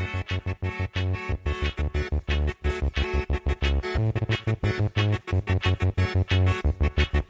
Thank you.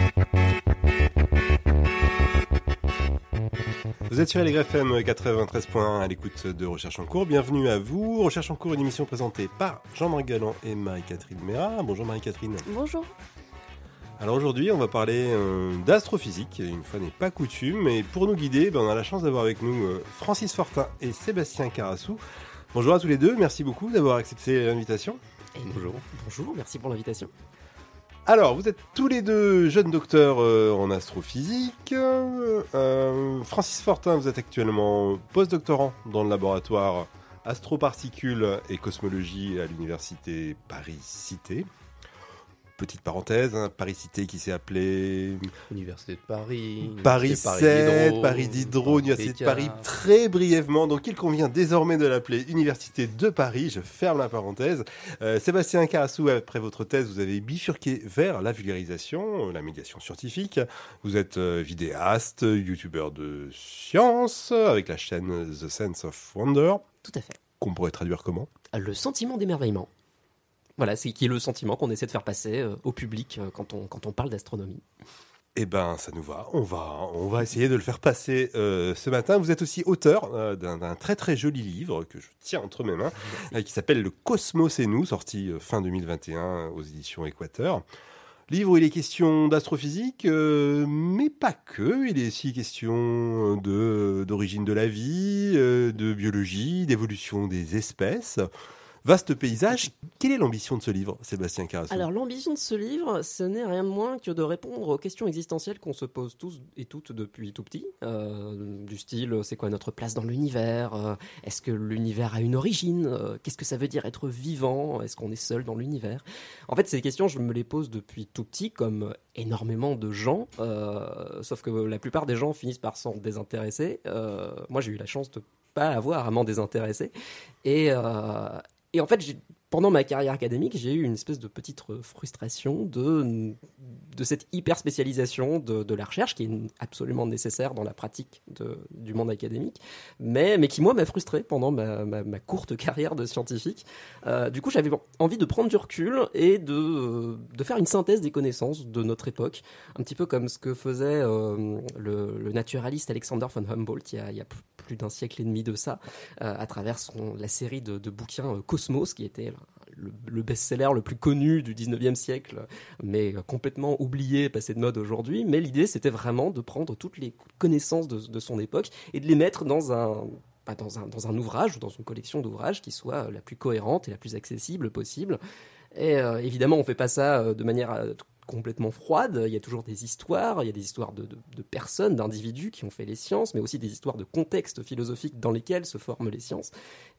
Vous êtes sur LGFM 93.1 à l'écoute de Recherche en cours. Bienvenue à vous. Recherche en cours, une émission présentée par Jean-Marc Galland et Marie-Catherine Méra. Bonjour Marie-Catherine. Bonjour. Alors aujourd'hui, on va parler euh, d'astrophysique, une fois n'est pas coutume. Et pour nous guider, ben, on a la chance d'avoir avec nous euh, Francis Fortin et Sébastien Carassou. Bonjour à tous les deux, merci beaucoup d'avoir accepté l'invitation. Bonjour. Bonjour, merci pour l'invitation. Alors, vous êtes tous les deux jeunes docteurs euh, en astrophysique. Euh, Francis Fortin, vous êtes actuellement postdoctorant dans le laboratoire astroparticules et cosmologie à l'université Paris-Cité petite parenthèse, hein, Paris-Cité qui s'est appelée... Université de Paris. Paris 7, Paris d'Hydro, Université de Paris, très brièvement. Donc il convient désormais de l'appeler Université de Paris. Je ferme la parenthèse. Euh, Sébastien Carassou, après votre thèse, vous avez bifurqué vers la vulgarisation, la médiation scientifique. Vous êtes euh, vidéaste, youtubeur de science, avec la chaîne The Sense of Wonder. Tout à fait. Qu'on pourrait traduire comment? Le sentiment d'émerveillement. Voilà, c'est qui est le sentiment qu'on essaie de faire passer euh, au public euh, quand, on, quand on parle d'astronomie. Eh ben, ça nous va. On va, on va essayer de le faire passer euh, ce matin. Vous êtes aussi auteur d'un très très joli livre que je tiens entre mes mains, qui s'appelle Le Cosmos et nous, sorti fin 2021 aux éditions Équateur. Livre où il est question d'astrophysique, mais pas que. Il est aussi question de d'origine de la vie, de biologie, d'évolution des espèces. Vaste paysage. Quelle est l'ambition de ce livre, Sébastien Carasso Alors, l'ambition de ce livre, ce n'est rien de moins que de répondre aux questions existentielles qu'on se pose tous et toutes depuis tout petit. Euh, du style, c'est quoi notre place dans l'univers euh, Est-ce que l'univers a une origine euh, Qu'est-ce que ça veut dire être vivant Est-ce qu'on est seul dans l'univers? En fait, ces questions, je me les pose depuis tout petit, comme énormément de gens. sauf que la plupart des gens finissent par s'en désintéresser. moi, j'ai eu la chance de pas avoir à m'en désintéresser. Et, et en fait, pendant ma carrière académique, j'ai eu une espèce de petite frustration de, de cette hyper spécialisation de, de, la recherche qui est absolument nécessaire dans la pratique de, du monde académique, mais, mais qui, moi, m'a frustré pendant ma, courte carrière de scientifique. Euh, du coup, j'avais envie de prendre du recul et de, de faire une synthèse des connaissances de notre époque, un petit peu comme ce que faisait euh, le, naturaliste Alexander von Humboldt il y a, plus d'un siècle et demi de ça, euh, à travers la série de bouquins Cosmos, qui était le, best-seller le plus connu du 19e siècle, mais complètement oublié, passé de mode aujourd'hui. Mais l'idée, c'était vraiment de prendre toutes les connaissances de, son époque et de les mettre dans un, dans un, dans un ouvrage ou dans une collection d'ouvrages qui soit la plus cohérente et la plus accessible possible. Et euh, évidemment, on fait pas ça euh, de manière complètement froide. Il y a toujours des histoires, il y a des histoires de, personnes, d'individus qui ont fait les sciences, mais aussi des histoires de contextes philosophiques dans lesquels se forment les sciences.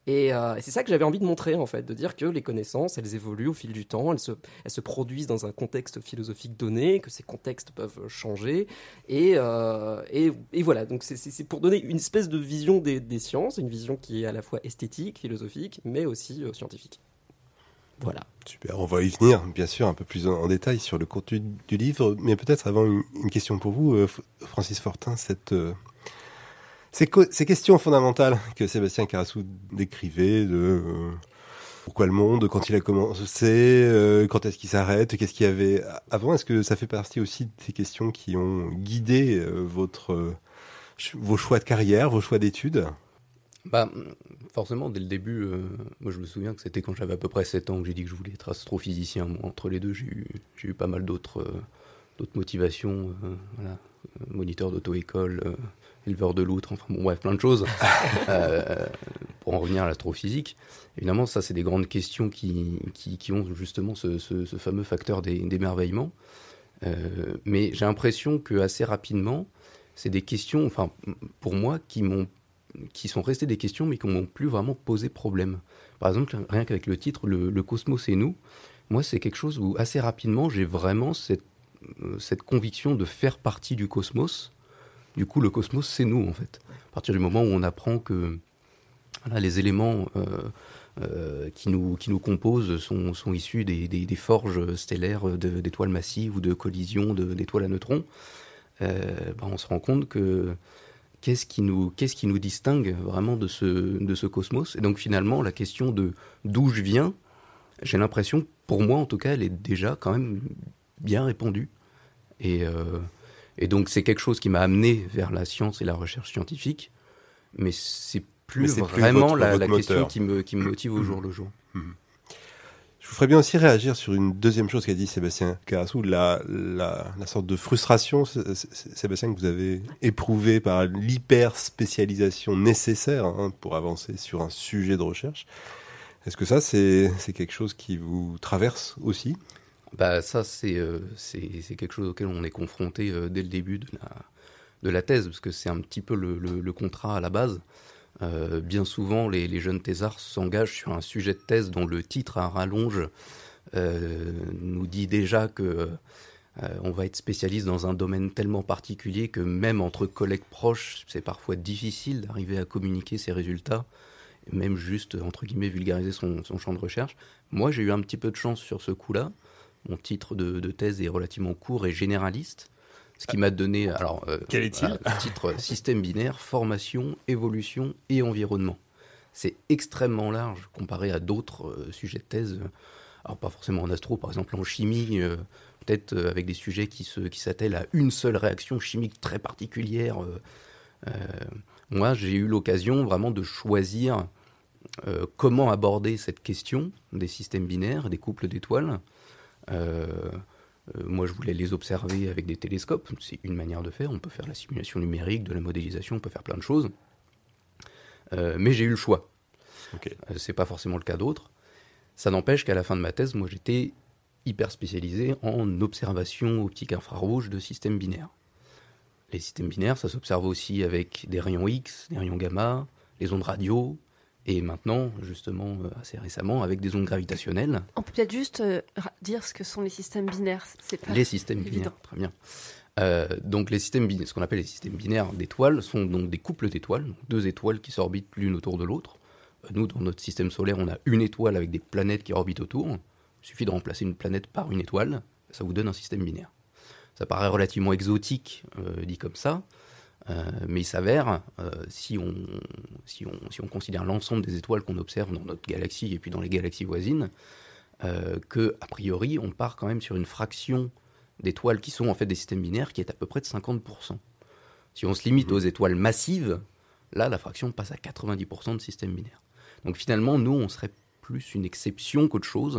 Euh, et, c'est ça que j'avais envie de montrer, en fait, de dire que les connaissances, elles évoluent au fil du temps, elles se, produisent dans un contexte philosophique donné, que ces contextes peuvent changer. Et, euh, voilà, donc c'est pour donner une espèce de vision des, sciences, une vision qui est à la fois esthétique, philosophique, mais aussi euh, scientifique. Voilà. Super, on va y venir, bien sûr, un peu plus en, détail sur le contenu du livre, mais peut-être avant une, question pour vous, Francis Fortin, cette ces, ces, questions fondamentales que Sébastien Carassou décrivait de euh, pourquoi le monde, quand il a commencé, euh, quand est-ce qu'il s'arrête, qu'est-ce qu'il y avait avant, est-ce que ça fait partie aussi de ces questions qui ont guidé euh, votre, vos choix de carrière, vos choix d'études? Bah, forcément, dès le début, moi je me souviens que c'était quand j'avais à peu près 7 ans que j'ai dit que je voulais être astrophysicien. entre les deux, j'ai eu, eu, pas mal d'autres d'autres motivations. voilà. Moniteur d'auto-école, éleveur de loutre, enfin bon, bref, plein de choses. Euh, pour en revenir à l'astrophysique, évidemment, ça, c'est des grandes questions qui, qui, ont justement ce, ce, fameux facteur d'émerveillement. Euh, mais j'ai l'impression que assez rapidement, c'est des questions, enfin, pour moi, qui m'ont qui sont restées des questions, mais qui m'ont plus vraiment posé problème. Par exemple, rien qu'avec le titre, le, cosmos et nous, Moi, c'est quelque chose où assez rapidement, j'ai vraiment cette, euh, cette conviction de faire partie du cosmos. Du coup, le cosmos, c'est nous, en fait. À partir du moment où on apprend que les éléments euh, euh, qui, nous, qui nous composent sont, sont issus des, forges stellaires d'étoiles massives ou de collisions d'étoiles à neutrons, euh, ben, on se rend compte que qu'est-ce qui nous, qu'est-ce qui nous distingue vraiment de ce, de ce cosmos? Et donc finalement, la question de d'où je viens, j'ai l'impression, pour moi en tout cas, elle est déjà quand même bien répandue. Et, euh, et donc c'est quelque chose qui m'a amené vers la science et la recherche scientifique, mais c'est plus Mais c'est plus vraiment votre- la, votre la question qui me, qui me motive au jour le jour. Je vous ferais bien aussi réagir sur une deuxième chose qu'a dit Sébastien Carassou, la, la, sorte de frustration, Sé- Sé- Sébastien, que vous avez éprouvée par l'hyper spécialisation nécessaire hein, pour avancer sur un sujet de recherche. Est-ce que ça, c'est quelque chose qui vous traverse aussi? Bah ça c'est euh, quelque chose auquel on est confronté euh, dès le début de la de la thèse parce que c'est un petit peu le contrat à la base. Euh, bien souvent les, jeunes thésards s'engagent sur un sujet de thèse dont le titre à rallonge euh, nous dit déjà que euh, on va être spécialiste dans un domaine tellement particulier que même entre collègues proches, c'est parfois difficile d'arriver à communiquer ses résultats, même juste entre guillemets vulgariser son, champ de recherche. Moi, j'ai eu un petit peu de chance sur ce coup-là. Mon titre de thèse est relativement court et généraliste, ce qui m'a donné alors euh, Quel est-il le titre système binaire, formation, évolution et environnement. C'est extrêmement large comparé à d'autres euh, sujets de thèse. Alors pas forcément en astro, par exemple en chimie, euh, peut-être euh, avec des sujets qui se qui s'attellent à une seule réaction chimique très particulière. euh, euh, moi, j'ai eu l'occasion vraiment de choisir euh, comment aborder cette question des systèmes binaires, des couples d'étoiles. Euh, euh, moi, je voulais les observer avec des télescopes. C'est une manière de faire. On peut faire la simulation numérique, de la modélisation, on peut faire plein de choses. Euh, mais j'ai eu le choix. Ok. Euh, c'est pas forcément le cas d'autres. Ça n'empêche qu'à la fin de ma thèse, moi, j'étais hyper spécialisé en observation optique infrarouge de systèmes binaires. Les systèmes binaires, ça s'observe aussi avec des rayons X, des rayons gamma, les ondes radio, et maintenant, justement, euh, assez récemment, avec des ondes gravitationnelles. On peut peut-être juste euh, dire ce que sont les systèmes binaires. C'est pas Les systèmes évident. binaires, très bien. Euh, donc les systèmes binaires, ce qu'on appelle les systèmes binaires d'étoiles, sont donc des couples d'étoiles, deux étoiles qui s'orbitent l'une autour de l'autre. Nous, dans notre système solaire, on a une étoile avec des planètes qui orbitent autour. Il suffit de remplacer une planète par une étoile, ça vous donne un système binaire. Ça paraît relativement exotique, euh, dit comme ça, mais il s'avère, euh, si, on, si, on, si on considère l'ensemble des étoiles qu'on observe dans notre galaxie et puis dans les galaxies voisines, euh, que a priori, on part quand même sur une fraction d'étoiles qui sont en fait des systèmes binaires qui est à peu près de 50%. Si on se limite aux étoiles massives, là, la fraction passe à 90% de systèmes binaires. Donc finalement, nous, on serait plus une exception qu'autre chose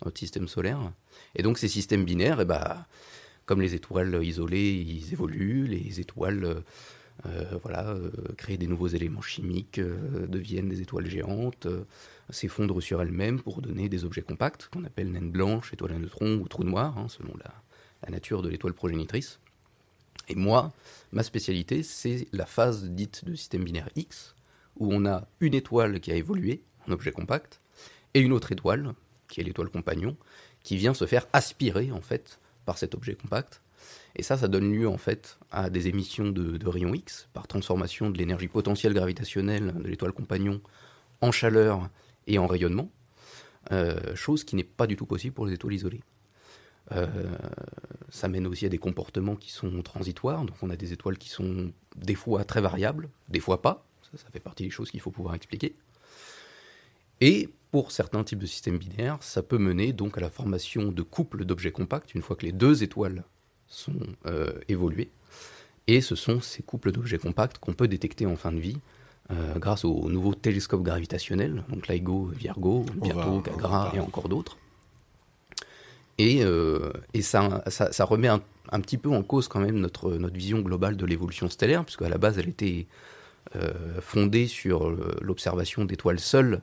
dans notre système solaire. Et donc ces systèmes binaires, eh ben, comme les étoiles isolées, ils évoluent, les étoiles euh, euh, voilà, euh, créent des nouveaux éléments chimiques, euh, deviennent des étoiles géantes, euh, s'effondrent sur elles-mêmes pour donner des objets compacts qu'on appelle naines blanches, étoiles à neutrons ou trous noirs, hein, selon la, la nature de l'étoile progénitrice. Et moi, ma spécialité, c'est la phase dite de système binaire X, où on a une étoile qui a évolué en objet compact, et une autre étoile, qui est l'étoile compagnon, qui vient se faire aspirer, en fait, par cet objet compact. Et ça, ça donne lieu, en fait, à des émissions de, rayons X, par transformation de l'énergie potentielle gravitationnelle de l'étoile compagnon en chaleur et en rayonnement, euh, chose qui n'est pas du tout possible pour les étoiles isolées. Euh, ça mène aussi à des comportements qui sont transitoires. Donc on a des étoiles qui sont des fois très variables, des fois pas. Ça fait partie des choses qu'il faut pouvoir expliquer. Et pour certains types de systèmes binaires, ça peut mener donc à la formation de couples d'objets compacts une fois que les deux étoiles sont euh, évoluées. Et ce sont ces couples d'objets compacts qu'on peut détecter en fin de vie euh, grâce aux nouveaux télescopes gravitationnels, donc LIGO, Virgo, va- bientôt on va Cagra parler. et encore d'autres. Et, euh, et ça, ça, ça remet un, un petit peu en cause quand même notre, notre vision globale de l'évolution stellaire, puisque à la base elle était fondée sur l'observation d'étoiles seules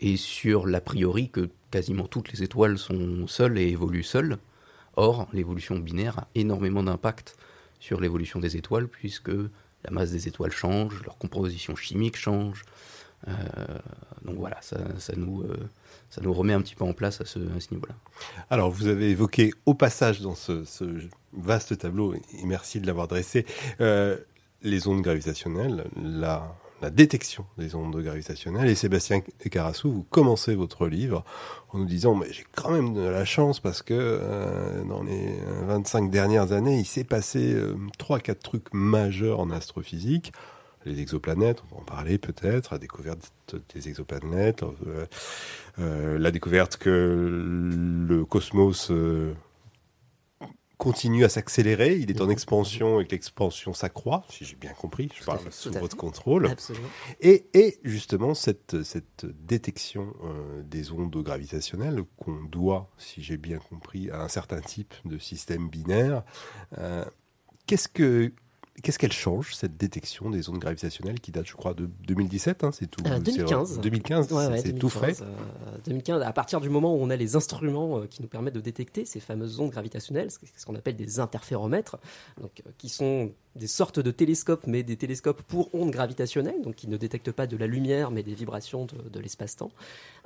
et sur l'a priori que quasiment toutes les étoiles sont seules et évoluent seules. Or, l'évolution binaire a énormément d'impact sur l'évolution des étoiles, puisque la masse des étoiles change, leur composition chimique change, Euh, donc voilà, ça, nous, euh, ça nous remet un petit peu en place à ce, niveau-là. Alors, vous avez évoqué au passage dans ce, ce vaste tableau, et merci de l'avoir dressé, euh, les ondes gravitationnelles, la, la détection des ondes gravitationnelles. Et Sébastien Carassou, vous commencez votre livre en nous disant, mais j'ai quand même de la chance parce que euh, dans les 25 dernières années, il s'est passé euh, trois, quatre trucs majeurs en astrophysique. Les exoplanètes, on va en parler peut-être, la découverte des exoplanètes, euh, euh, la découverte que le cosmos euh, continue à s'accélérer, il est en expansion et que l'expansion s'accroît, si j'ai bien compris, je Tout parle fait, sous votre contrôle. Absolument. Et, et justement, cette, cette détection euh, des ondes gravitationnelles qu'on doit, si j'ai bien compris, à un certain type de système binaire, euh, qu'est-ce que. Qu'est-ce qu'elle change, cette détection des ondes gravitationnelles qui date, je crois, de 2017 hein, C'est tout. Euh, c'est- 2015. 2015, Ouais, c'est- ouais, c'est tout frais. 2015, euh, 2015, à partir du moment où on a les instruments euh, qui nous permettent de détecter ces fameuses ondes gravitationnelles, ce qu'on appelle des interféromètres, donc, euh, qui sont des sortes de télescopes, mais des télescopes pour ondes gravitationnelles, donc qui ne détectent pas de la lumière, mais des vibrations de, de l'espace-temps.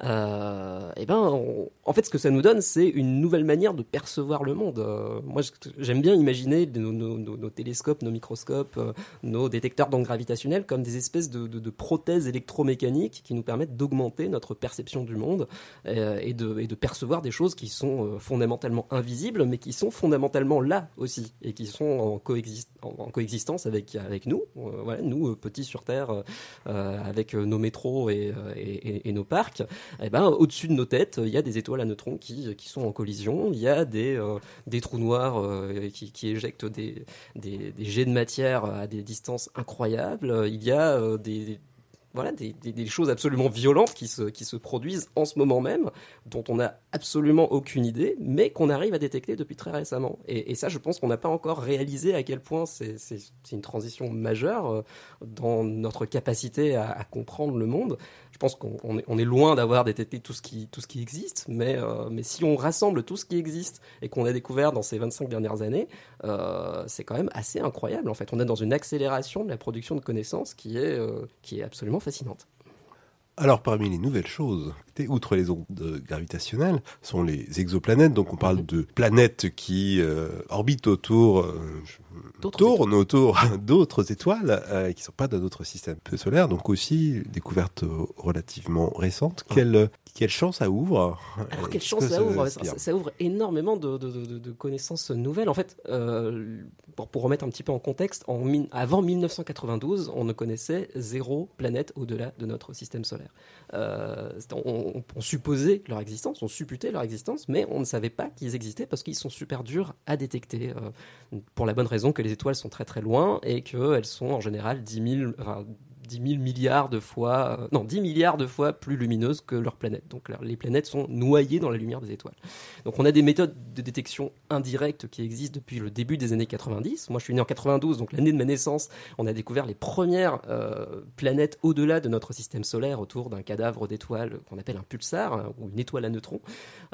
Euh, et ben, on- en fait, ce que ça nous donne, c'est une nouvelle manière de percevoir le monde. Moi, j'aime bien imaginer nos, nos- nos- nos télescopes, nos microscopes, euh, nos détecteurs d'ondes gravitationnelles comme des espèces de, prothèses électromécaniques qui nous permettent d'augmenter notre perception du monde euh, et, de, percevoir des choses qui sont euh, fondamentalement invisibles, mais qui sont fondamentalement là aussi et qui sont en, coexist- en- en coexistence avec, nous, nous petits sur Terre, avec nos métros et, nos parcs. Eh ben, au-dessus de nos têtes, il y a des étoiles à neutrons qui, sont en collision, il y a des, trous noirs qui, éjectent des jets de matière à des distances incroyables, il y a euh, des, voilà, des, des- choses absolument violentes qui se, qui se produisent en ce moment même, dont on n'a absolument aucune idée, mais qu'on arrive à détecter depuis très récemment. Et, ça, je pense qu'on n'a pas encore réalisé à quel point c'est une transition majeure euh, dans notre capacité à, comprendre le monde. Je pense qu'on on est, on est loin d'avoir détecté tout ce qui, tout ce qui existe, mais, euh, mais si on rassemble tout ce qui existe et qu'on a découvert dans ces 25 dernières années, euh, c'est quand même assez incroyable. En fait, on est dans une accélération de la production de connaissances qui est, euh, qui est absolument fascinante. Alors, parmi les nouvelles choses, outre les ondes gravitationnelles, sont les exoplanètes. Donc, on parle de planètes qui euh, orbitent autour, euh, Tournent autour d'autres étoiles euh, qui ne sont pas dans notre système solaire. Donc, aussi, découverte relativement récente. Quelle, quelle chance ça ouvre? Alors quelle chance ça ouvre? ça, ouvre énormément de, de- de- de connaissances nouvelles. En fait, euh, pour, pour remettre un petit peu en contexte, en, avant 1992, on ne connaissait zéro planète au-delà de notre système solaire. Euh, on, on- on supposait leur existence, on supputait leur existence, mais on ne savait pas qu'ils existaient parce qu'ils sont super durs à détecter. pour la bonne raison que les étoiles sont très très loin et qu'elles sont en général 10 000, enfin, 10 000 milliards de fois, euh, non, 10 milliards de fois plus lumineuses que leurs planètes. Donc leur- les planètes sont noyées dans la lumière des étoiles. Donc on a des méthodes de détection indirectes qui existent depuis le début des années 90. Moi je suis né en 92, donc l'année de ma naissance, on a découvert les premières euh, planètes au-delà de notre système solaire autour d'un cadavre d'étoile qu'on appelle un pulsar hein, ou une étoile à neutrons,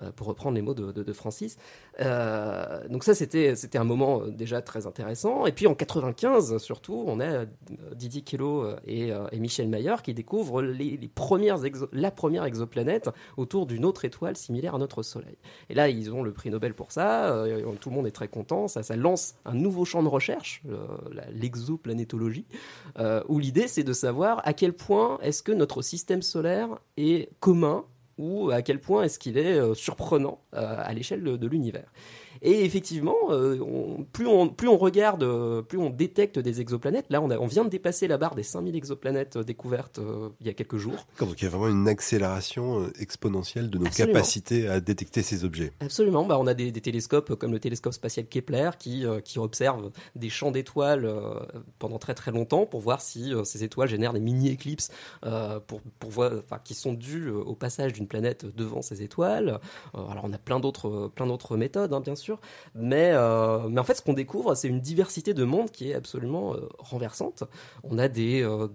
euh, pour reprendre les mots de, Francis. Donc ça c'était un moment déjà très intéressant. Et puis en 95 surtout, on a Didier Queloz euh, et, euh, et Michel Mayer qui découvrent les, premières la première exoplanète autour d'une autre étoile similaire à notre Soleil. Et là ils ont le prix Nobel pour ça. euh, tout le monde est très content. Ça, lance un nouveau champ de recherche, euh, la- l'exoplanétologie, où l'idée c'est de savoir à quel point est-ce que notre système solaire est commun ou à quel point est-ce qu'il est surprenant à l'échelle de l'univers. Et effectivement, euh, on- plus, on, plus on regarde, euh, plus on détecte des exoplanètes. Là, on, a- on vient de dépasser la barre des 5000 exoplanètes euh, découvertes euh, il y a quelques jours. Donc, il y a vraiment une accélération exponentielle de nos Absolument. capacités à détecter ces objets. Absolument, bah, on a des, des télescopes comme le télescope spatial Kepler qui, qui observe des champs d'étoiles pendant très très longtemps pour voir si ces étoiles génèrent des mini-éclipses pour, pour voir, qui sont dues au passage d'une planète devant ces étoiles. Alors on a plein d'autres plein d'autres méthodes hein, bien sûr, mais, euh, mais en fait ce qu'on découvre c'est une diversité de mondes qui est absolument euh, renversante. On a des, euh,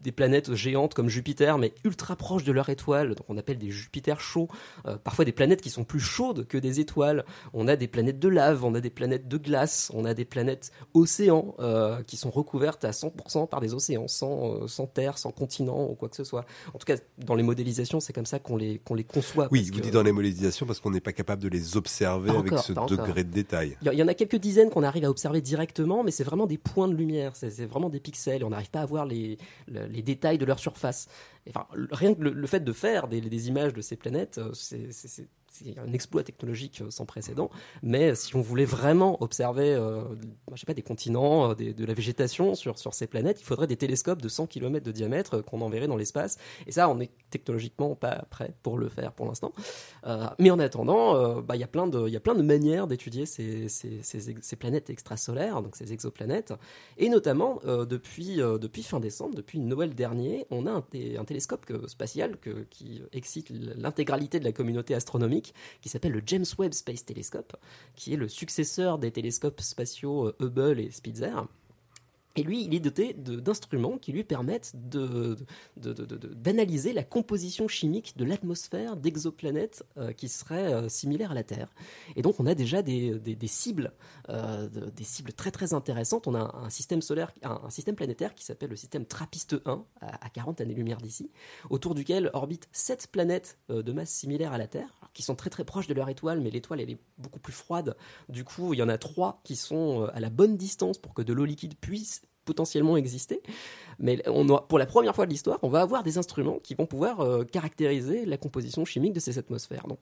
des planètes géantes comme Jupiter, mais ultra proches de leur étoile, donc on appelle des Jupiters chauds, euh, parfois des planètes qui sont plus chaudes que des étoiles. On a des planètes de lave, on a des planètes de glace, on a des planètes océans euh, qui sont recouvertes à 100% par des océans, sans, euh, sans terre, sans continent ou quoi que ce soit. En tout cas, dans les modélisations, c'est comme ça qu'on les, qu'on les conçoit. Oui, vous que- dites dans les modélisations parce qu'on n'est pas capable de les observer Pas avec encore, ce degré de détail. Il y- en a quelques dizaines qu'on arrive à observer directement, mais c'est vraiment des points de lumière, c'est vraiment des pixels, et on n'arrive pas à voir les, le- les détails de leur surface. Enfin, rien que le, le fait de faire des, des images de ces planètes, euh, c'est c'est- un exploit technologique euh, sans précédent. Mais si on voulait vraiment observer, euh, je sais pas, des continents, euh, de la végétation sur, sur ces planètes, il faudrait des télescopes de 100 km de diamètre qu'on enverrait dans l'espace. Et ça, on est technologiquement pas prêt pour le faire pour l'instant. Mais en attendant, bah, il y a plein de, y a plein de manières d'étudier ces, ces, planètes extrasolaires, donc ces exoplanètes. Et notamment, depuis, depuis fin décembre, depuis Noël dernier, on a un, té- un télescope spatial qui excite l'intégralité de la communauté astronomique, qui s'appelle le James Webb Space Telescope, qui est le successeur des télescopes spatiaux euh, Hubble et Spitzer. Et lui, il est doté d'instruments qui lui permettent d'analyser la composition chimique de l'atmosphère d'exoplanètes euh, qui seraient euh, similaires à la Terre. Et donc, on a déjà des, cibles, de- des cibles très très intéressantes. On a un, système solaire, un, système planétaire qui s'appelle le système TRAPPIST-1 à, à 40 années-lumière d'ici, autour duquel orbitent sept planètes de masse similaire à la Terre, qui sont très très proches de leur étoile, mais l'étoile elle est beaucoup plus froide. Du coup, il y en a trois qui sont euh, à la bonne distance pour que de l'eau liquide puisse potentiellement exister. Mais on aura- pour la première fois de l'histoire, on va avoir des instruments qui vont pouvoir euh, caractériser la composition chimique de ces atmosphères. Donc,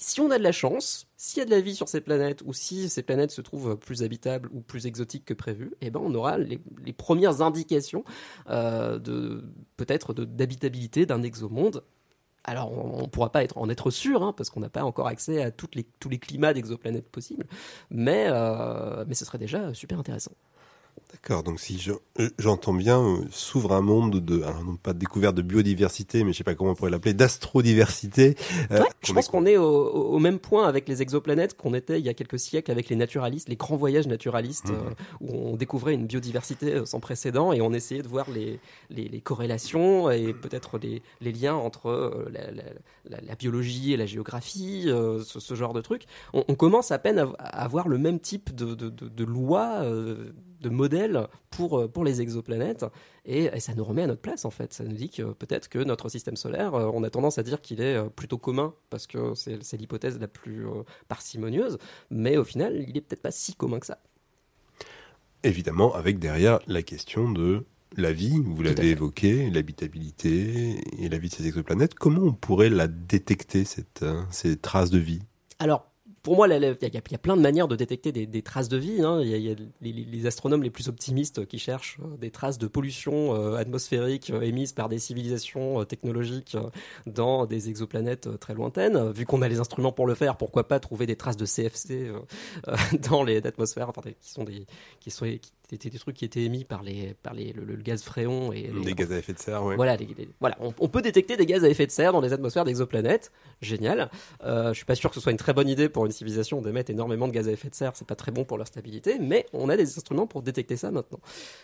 si on a de la chance, s'il y a de la vie sur ces planètes, ou si ces planètes se trouvent plus habitables ou plus exotiques que prévu, eh ben on aura les, premières indications euh, de peut-être d'habitabilité d'un exomonde. Alors, on ne pourra pas en être sûr, hein, parce qu'on n'a pas encore accès à tous les climats d'exoplanètes possibles, mais, euh, mais ce serait déjà super intéressant. D'accord, donc si je- euh, j'entends bien, euh, s'ouvre un monde de, alors non pas de découverte de biodiversité, mais je sais pas comment on pourrait l'appeler, d'astrodiversité. euh, Ouais, je pense qu'on est au, même point avec les exoplanètes qu'on était il y a quelques siècles avec les naturalistes, les grands voyages naturalistes, Mhm. euh, où on découvrait une biodiversité sans précédent et on essayait de voir les, les, les corrélations et peut-être les, les liens entre la, la- la- la biologie et la géographie, ce, ce genre de trucs. On, on commence à peine à, à avoir le même type de, de, de, de loi, de modèle pour, euh, pour les exoplanètes. Et, et ça nous remet à notre place, en fait. Ça nous dit que peut-être que notre système solaire, euh, on a tendance à dire qu'il est euh, plutôt commun, parce que c'est l'hypothèse la plus euh, parcimonieuse, mais au final, il est peut-être pas si commun que ça. Évidemment, avec derrière la question de la vie, vous l'avez évoqué, l'habitabilité et la vie de ces exoplanètes. Comment on pourrait la détecter, cette, euh, ces traces de vie? Alors, pour moi, il y, a- il y a plein de manières de détecter des, des traces de vie. hein. Il y a, il y a les, astronomes les plus optimistes qui cherchent euh, des traces de pollution euh, atmosphérique euh, émises par des civilisations euh, technologiques euh, dans des exoplanètes très lointaines. Vu qu'on a les instruments pour le faire, pourquoi pas trouver des traces de CFC dans les atmosphères, enfin, qui sont des qui sont qui étaient des trucs qui étaient émis par les par les, le, le gaz fréon et les- Des gaz à effet de serre, ouais. voilà, les- les- voilà on, on peut détecter des gaz à effet de serre dans les atmosphères d'exoplanètes. Génial. Je suis pas sûr que ce soit une très bonne idée pour une civilisation d'émettre énormément de gaz à effet de serre. C'est pas très bon pour leur stabilité, mais on a des instruments pour détecter ça maintenant.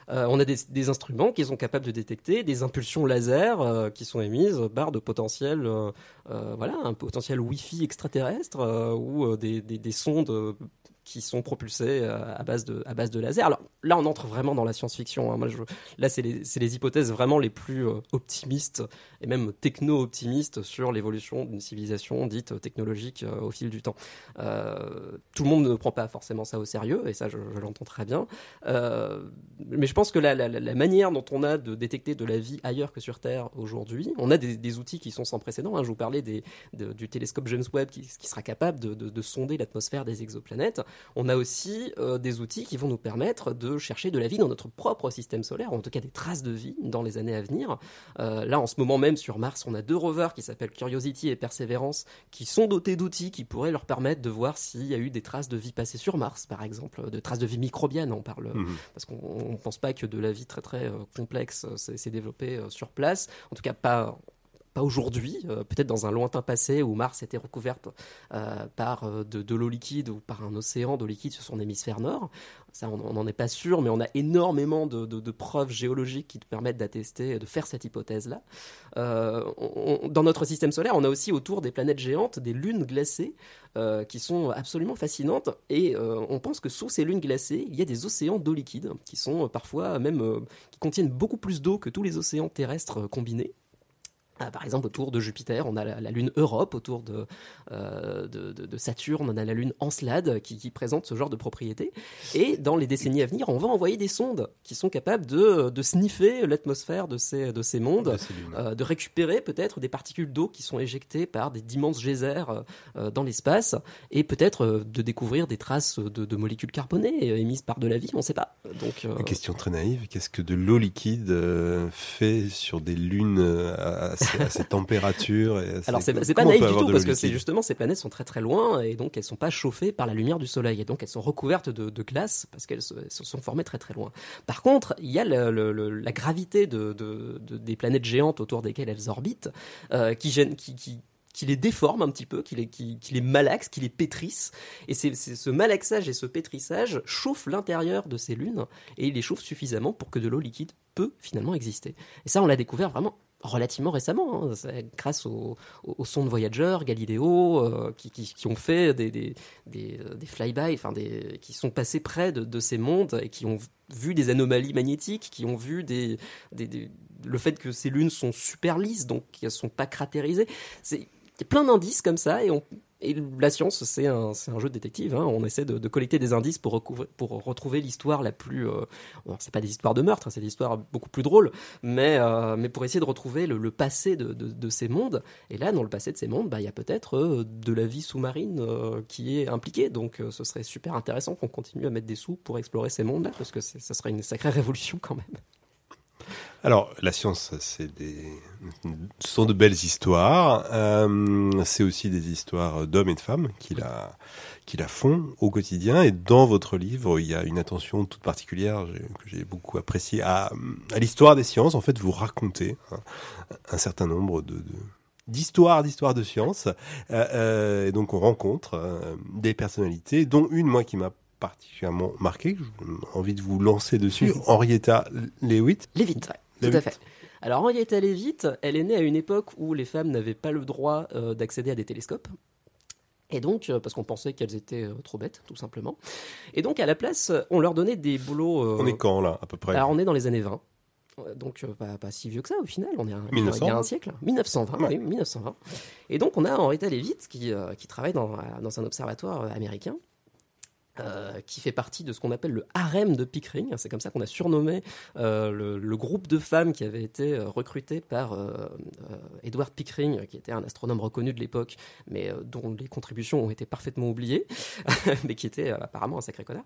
Euh, on a des, instruments qui sont capables de détecter des impulsions laser euh, qui sont émises par de potentiels, euh, euh, voilà, un potentiel Wi-Fi extraterrestre ou des, des, des sondes qui sont propulsées euh, à base de laser. Alors là, on entre vraiment dans la science-fiction. hein. Là, c'est les, hypothèses vraiment les plus optimistes et même techno-optimistes sur l'évolution d'une civilisation dite technologique euh, au fil du temps. Euh, tout le monde ne prend pas forcément ça au sérieux, et ça, je, l'entends très bien. Euh, mais je pense que la, manière dont on a de détecter de la vie ailleurs que sur Terre aujourd'hui, on a des, outils qui sont sans précédent. hein. Je vous parlais du télescope James Webb qui, sera capable de, de- de sonder l'atmosphère des exoplanètes. On a aussi des outils qui vont nous permettre de chercher de la vie dans notre propre système solaire, ou en tout cas des traces de vie dans les années à venir. Là, en ce moment même, sur Mars, on a deux rovers qui s'appellent Curiosity et Perseverance, qui sont dotés d'outils qui pourraient leur permettre de voir s'il y a eu des traces de vie passées sur Mars, par exemple, de traces de vie microbienne, on parle, Mhm. parce qu'on ne pense pas que de la vie très très euh, complexe euh, s'est s'est développée euh, sur place, en tout cas pas pas aujourd'hui, euh, peut-être dans un lointain passé où Mars était recouverte euh, par euh, de, l'eau liquide ou par un océan d'eau liquide sur son hémisphère nord. Ça, on n'en est pas sûr, mais on a énormément de, preuves géologiques qui te permettent d'attester, de faire cette hypothèse-là. Dans notre système solaire, on a aussi autour des planètes géantes des lunes glacées qui sont absolument fascinantes. Et on pense que sous ces lunes glacées, il y a des océans d'eau liquide qui sont parfois même qui contiennent beaucoup plus d'eau que tous les océans terrestres combinés. Ah, par exemple, autour de Jupiter, on a la, la lune Europe, autour de, euh, de, de- de Saturne, on a la lune Encelade qui, qui présente ce genre de propriétés. Et dans les décennies à venir, on va envoyer des sondes qui sont capables de, de sniffer l'atmosphère de ces, de ces mondes, De euh, de récupérer peut-être des particules d'eau qui sont éjectées par des d'immenses geysers euh, dans l'espace, et peut-être de découvrir des traces de, de molécules carbonées émises par de la vie, on ne sait pas. Donc, Une question très naïve, qu'est-ce que de l'eau liquide fait sur des lunes à, à à ces températures et Alors c'est pas naïf du tout parce que c'est justement ces planètes sont très très loin et donc elles sont pas chauffées par la lumière du soleil et donc elles sont recouvertes de, de glace parce qu'elles se, sont formées très très loin. Par contre, il y a le- le- le- la gravité de, de- de- des planètes géantes autour desquelles elles orbitent euh, qui gêne, qui, qui qui les déforme un petit peu, qui les, qui, qui les malaxe, qui les pétrisse. Et c'est c'est ce malaxage et ce pétrissage chauffe l'intérieur de ces lunes et il les chauffe suffisamment pour que de l'eau liquide peut finalement exister. Et ça, on l'a découvert vraiment relativement récemment, hein. Grâce aux, sondes Voyager, Galileo, euh, qui, ont fait des, des, des, euh, qui sont passés près de, ces mondes et qui ont vu des anomalies magnétiques, qui ont vu le fait que ces lunes sont super lisses, donc elles sont pas cratérisées. Il y a plein d'indices comme ça et on la science, c'est un, jeu de détective. hein. On essaie de, collecter des indices pour, retrouver l'histoire la plus. Euh, bon, c'est pas des histoires de meurtre, hein, c'est des histoires beaucoup plus drôles, mais, euh, pour essayer de retrouver le, passé de, ces mondes. Et là, dans le passé de ces mondes, bah, il y a peut-être euh, de la vie sous-marine euh, qui est impliquée. Donc, ce serait super intéressant qu'on continue à mettre des sous pour explorer ces mondes-là, parce que ça serait une sacrée révolution quand même. Alors, la science, c'est des, ce sont de belles histoires. Euh, c'est aussi des histoires d'hommes et de femmes qui la, qui la font au quotidien. Et dans votre livre, il y a une attention toute particulière que j'ai beaucoup appréciée à, à l'histoire des sciences. En fait, vous racontez hein, un certain nombre de, de- d'histoires, d'histoires de sciences. Euh, euh, et donc, on rencontre euh, des personnalités, dont une, moi, qui m'a particulièrement marqué, j'ai envie de vous lancer dessus, Henrietta Leavitt. Lévite, ouais, tout à fait. Alors Henrietta Lévite, elle est née à une époque où les femmes n'avaient pas le droit euh, d'accéder à des télescopes. Et donc, euh, parce qu'on pensait qu'elles étaient euh, trop bêtes, tout simplement. Et donc, à la place, on leur donnait des boulots. On est quand, là, à peu près? Alors, on est dans les années 20. Euh, Donc, pas, pas si vieux que ça au final, on est un, 1900. il y a un siècle. 1920, Ouais. oui, 1920. Et donc, on a Henrietta Leavitt qui, qui travaille dans, dans un observatoire américain. Euh, qui fait partie de ce qu'on appelle le harem de Pickering. C'est comme ça qu'on a surnommé euh, le, le groupe de femmes qui avait été euh, recruté par euh, euh, Edward Pickering, qui était un astronome reconnu de l'époque, mais dont les contributions ont été parfaitement oubliées, mais qui était apparemment un sacré connard.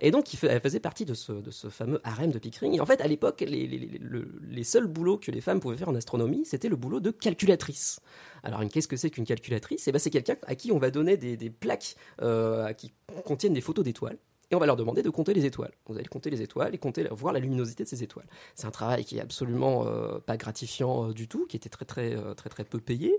Et donc, elle faisait partie de ce, de ce fameux harem de Pickering. Et en fait, à l'époque, les, les- les- le- les seuls boulots que les femmes pouvaient faire en astronomie, c'était le boulot de calculatrice. Alors, qu'est-ce que c'est qu'une calculatrice? Eh ben, C'est quelqu'un à qui on va donner des, des plaques euh, qui contiennent des photos d'étoiles. On va leur demander de compter les étoiles. Vous allez compter les étoiles et compter, voir la luminosité de ces étoiles. C'est un travail qui est absolument euh, pas gratifiant euh, du tout, qui était très très euh, très très peu payé,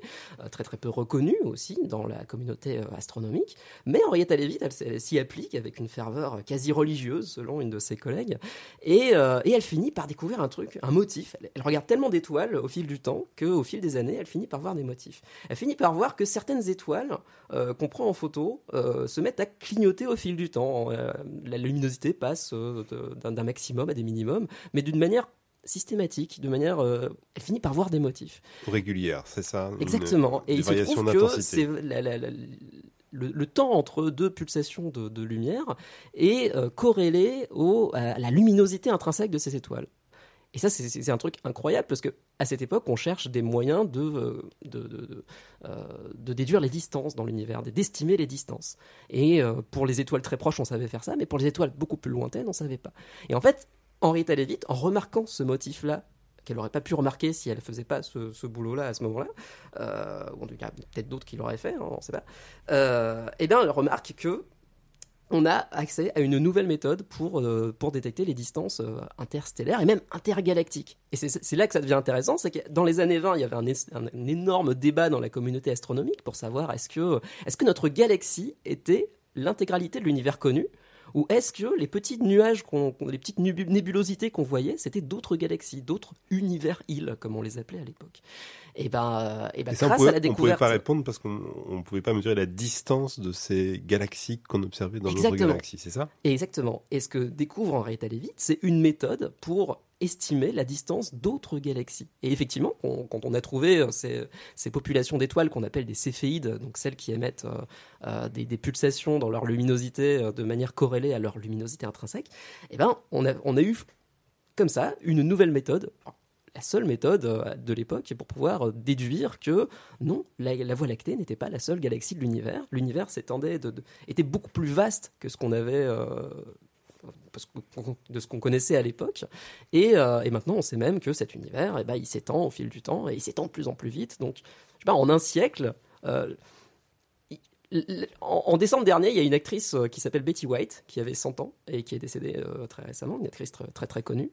très très peu reconnu aussi dans la communauté astronomique. Mais Henrietta Leavitt, elle, s- elle s'y applique avec une ferveur quasi religieuse, selon une de ses collègues, et, elle finit par découvrir un truc, un motif. Elle, elle regarde tellement d'étoiles au fil du temps qu'au fil des années, elle finit par voir des motifs. Elle finit par voir que certaines étoiles qu'on prend en photo se mettent à clignoter au fil du temps. Euh, la luminosité passe euh, d'un maximum à des minimums, mais d'une manière systématique, de manière, euh, elle finit par voir des motifs. régulière, c'est ça une- Exactement. Et il se trouve que c'est la- la- la- le, le temps entre deux pulsations de, de lumière est euh, corrélé au, à la luminosité intrinsèque de ces étoiles. Et ça, c'est- un truc incroyable parce que à cette époque, on cherche des moyens de, euh, de, euh, de déduire les distances dans l'univers, de- d'estimer les distances. Et euh, pour les étoiles très proches, on savait faire ça, mais pour les étoiles beaucoup plus lointaines, on savait pas. Et en fait, Henrietta Leavitt, en remarquant ce motif-là, qu'elle n'aurait pas pu remarquer si elle faisait pas ce, boulot-là à ce moment-là, ou en tout cas peut-être d'autres qui l'auraient fait, hein, on ne sait pas, euh, eh bien elle remarque que on a accès à une nouvelle méthode pour, euh, pour détecter les distances euh, interstellaires et même intergalactiques. Et c'est- là que ça devient intéressant, c'est que dans les années 20, il y avait un, énorme débat dans la communauté astronomique pour savoir est-ce que, est que notre galaxie était l'intégralité de l'univers connu ou est-ce que les petits nuages, les petites nébulosités qu'on voyait, c'était d'autres galaxies, d'autres univers-îles, comme on les appelait à l'époque Et ben, euh, et ben Et ça, on grâce pouvait, à la on pouvait découverte. pas répondre parce qu'on ne pouvait pas mesurer la distance de ces galaxies qu'on observait dans notre galaxie, c'est ça? Exactement. Et ce que découvre Henrietta Leavitt, c'est une méthode pour estimer la distance d'autres galaxies. Et effectivement, on- quand on a trouvé euh, ces, ces populations d'étoiles qu'on appelle des céphéides, donc celles qui émettent euh, euh, des, des pulsations dans leur luminosité de manière corrélée à leur luminosité intrinsèque, eh ben, on, a, on a eu comme ça une nouvelle méthode. La seule méthode euh, de l'époque pour pouvoir euh, déduire que non, la, Voie lactée n'était pas la seule galaxie de l'univers. L'univers s'étendait de, était beaucoup plus vaste que ce qu'on avait euh, de ce qu'on connaissait à l'époque. Et, et maintenant, on sait même que cet univers, eh ben, il s'étend au fil du temps et il s'étend de plus en plus vite. Donc, je sais pas, en un siècle. en, décembre dernier, il y a une actrice qui s'appelle Betty White, qui avait 100 ans et qui est décédée très récemment, une actrice très très connue.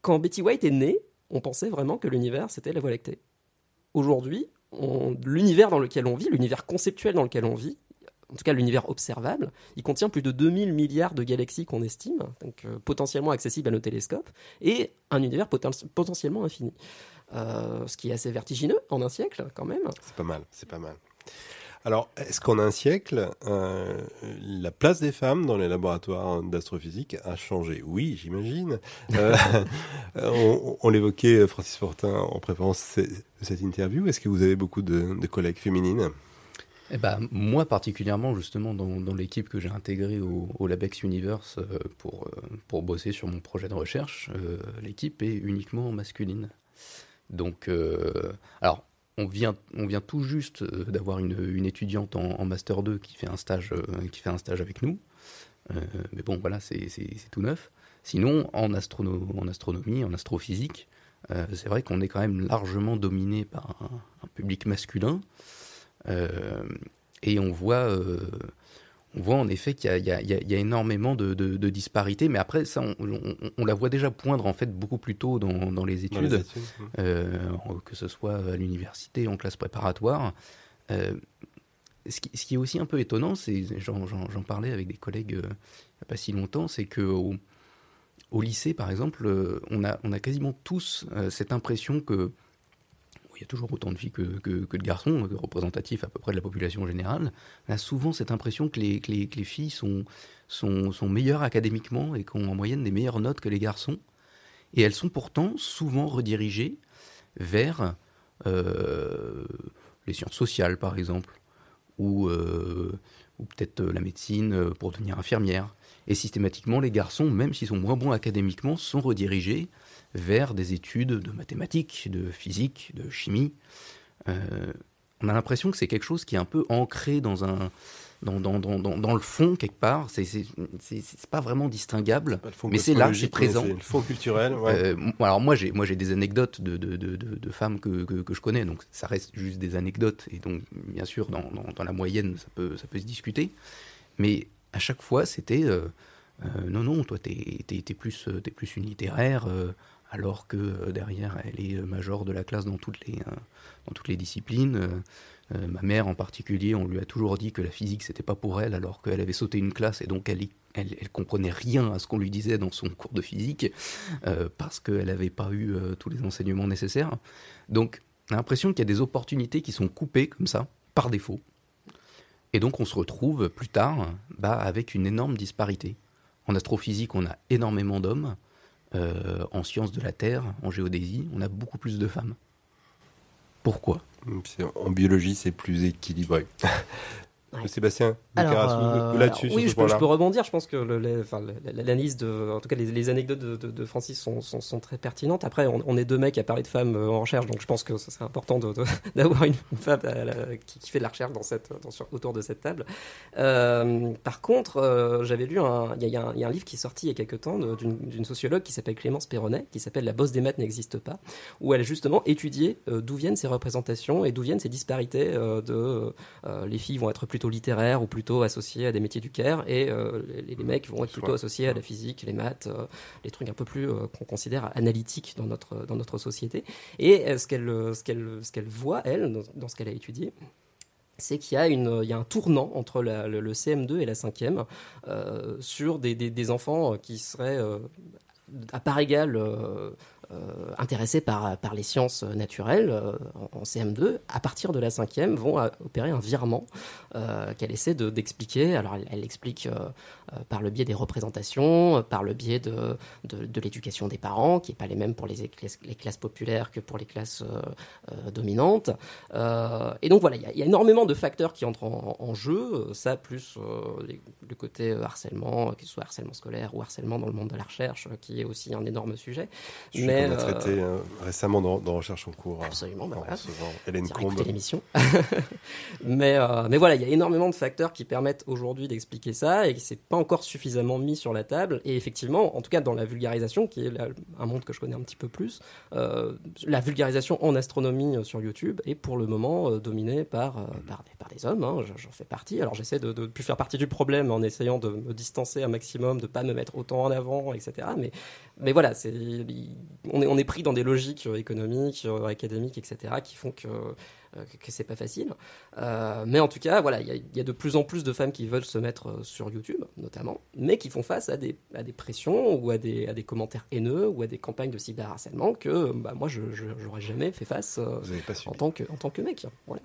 Quand Betty White est née, on pensait vraiment que l'univers, c'était la Voie lactée. Aujourd'hui, l'univers dans lequel on vit, l'univers conceptuel dans lequel on vit, en tout cas l'univers observable, il contient plus de 2000 milliards de galaxies qu'on estime, donc euh, potentiellement accessibles à nos télescopes, et un univers poten- potentiellement infini. Euh, ce qui est assez vertigineux en un siècle, quand même. C'est pas mal, c'est pas mal. Alors, est-ce qu'en un siècle, euh, la place des femmes dans les laboratoires d'astrophysique a changé? Oui, j'imagine. Euh, on on l'évoquait, Francis Fortin, en préparant ce- cette interview. Est-ce que vous avez beaucoup de, de collègues féminines? Eh ben, moi particulièrement, justement, dans, dans l'équipe que j'ai intégrée au, au Labex Universe euh, pour, euh, pour bosser sur mon projet de recherche, euh, l'équipe est uniquement masculine. Donc, alors, on vient, tout juste euh, d'avoir une, étudiante en, Master 2 qui fait un stage, euh, qui fait un stage avec nous. Euh, mais bon, voilà, c'est tout neuf. Sinon, en, astrono- en astronomie, en astrophysique, c'est vrai qu'on est quand même largement dominé par un, public masculin. Et on voit, on voit en effet qu'il y, a- y y énormément de, de- de disparités. Mais après, ça, on, on- on la voit déjà poindre en fait beaucoup plus tôt dans, dans les dans les études, euh, que ce soit à l'université, en classe préparatoire. Euh, ce, qui, ce qui est aussi un peu étonnant, c'est, j'en, parlais avec des collègues euh, il n'y a pas si longtemps, c'est que au, au lycée, par exemple, on, a, on a quasiment tous cette impression que y a toujours autant de filles que, de garçons, euh, représentatifs à peu près de la population générale. On a souvent cette impression que les, les, filles sont, meilleures académiquement et qu'ont en moyenne des meilleures notes que les garçons. Et elles sont pourtant souvent redirigées vers euh, les sciences sociales, par exemple, ou, euh, ou peut-être la médecine pour devenir infirmière. Et systématiquement, les garçons, même s'ils sont moins bons académiquement, sont redirigés vers des études de mathématiques, de physique, de chimie. Euh, on a l'impression que c'est quelque chose qui est un peu ancré dans un dans, dans, dans, dans, le fond quelque part. C'est pas vraiment distinguable. Pas Mais c'est là, c'est présent. C'est le fond culturel. ouais. Euh, alors moi j'ai moi j'ai des anecdotes de, de, de, de- femmes que, que, que je connais donc ça reste juste des anecdotes et donc bien sûr dans, la moyenne ça peut ça peut se discuter mais à chaque fois c'était euh, euh, non non toi t'es t'es t'es plus t'es plus une littéraire alors que euh, derrière elle est euh, major de la classe dans toutes les euh, dans toutes les disciplines ma mère en particulier on lui a toujours dit que la physique c'était pas pour elle alors qu'elle avait sauté une classe et donc elle elle, comprenait rien à ce qu'on lui disait dans son cours de physique parce qu'elle n'avait pas eu tous les enseignements nécessaires. Donc, on a l'impression qu'il y a des opportunités qui sont coupées comme ça, par défaut. Et donc, on se retrouve plus tard bah, avec une énorme disparité. En astrophysique, on a énormément d'hommes. Euh, en sciences de la Terre, en géodésie, on a beaucoup plus de femmes. Pourquoi? En biologie, c'est plus équilibré. Ouais. Sébastien, euh, vous- là-dessus, oui, je peux, je point-là. peux rebondir. Je pense que l'analyse de, en tout cas, les, les anecdotes de, de- de Francis sont, sont- sont très pertinentes. Après, on, on est deux mecs à parler de femmes euh, en recherche, donc je pense que c'est important d'avoir une, femme la- qui, qui fait de la recherche dans cette, dans- sur- autour de cette table. Euh, par contre, euh, j'avais lu un, il y, a- y un- il y a un livre qui est sorti il y a quelques temps d'une sociologue qui s'appelle Clémence Perronnet, qui s'appelle La bosse des maths n'existe pas, où elle a justement étudié euh, d'où viennent ces représentations et d'où viennent ces disparités euh, de euh, les filles vont être plutôt plutôt littéraires ou plutôt associés à des métiers du Caire, et euh, les, les mecs vont être plutôt associés à la physique, les maths, euh, les trucs un peu plus euh, qu'on considère analytiques dans notre, dans notre société. Et ce qu'elle voit, elle, dans, dans ce qu'elle a étudié, c'est qu'il y, a une- il y a un tournant entre la- le, le CM2 et la 5e euh, sur des, des- des enfants qui seraient euh, à part égale euh, intéressés par, par les sciences naturelles euh, en, en CM2, à partir de la 5e, vont euh, opérer un virement euh, qu'elle essaie de- d'expliquer. Alors elle, l'explique euh, euh, par le biais des représentations, euh, par le biais de, de, de l'éducation des parents, qui n'est pas les mêmes pour les, classes- les classes populaires que pour les classes euh, euh, dominantes. Euh, et donc voilà, il y, a- il y a énormément de facteurs qui entrent en, en jeu. Euh, Ça, plus euh, les- le côté euh, harcèlement, euh, que ce soit harcèlement scolaire ou harcèlement dans le monde de la recherche, euh, qui est aussi un énorme sujet. Je suis Mais, qu'on a euh, traité euh, récemment dans, dans Recherche en cours. euh, Absolument, bah en voilà. Hélène Combe. l'émission. mais, euh, mais voilà, il y a énormément de facteurs qui permettent aujourd'hui d'expliquer ça et qui c'est pas encore suffisamment mis sur la table. Et effectivement, en tout cas dans la vulgarisation, qui est la- un monde que je connais un petit peu plus, euh, la vulgarisation en astronomie euh, sur YouTube est pour le moment euh, dominée par, euh, par, des, par des hommes. hein. J'en- J'en fais partie. Alors j'essaie de ne plus faire partie du problème en essayant de me distancer un maximum, de pas me mettre autant en avant, etc. Mais, mais voilà, c'est, on, est, on est pris dans des logiques euh, économiques, euh, académiques, etc., qui font que euh, que- que c'est pas facile. Euh, mais en tout cas, voilà, il y, a- il y a de plus en plus de femmes qui veulent se mettre sur YouTube, notamment, mais qui font face à des, à des pressions ou à des, à des commentaires haineux ou à des campagnes de cyberharcèlement que bah, moi, je j'aurais jamais fait face euh, en, tant que, en tant que mec. Voilà.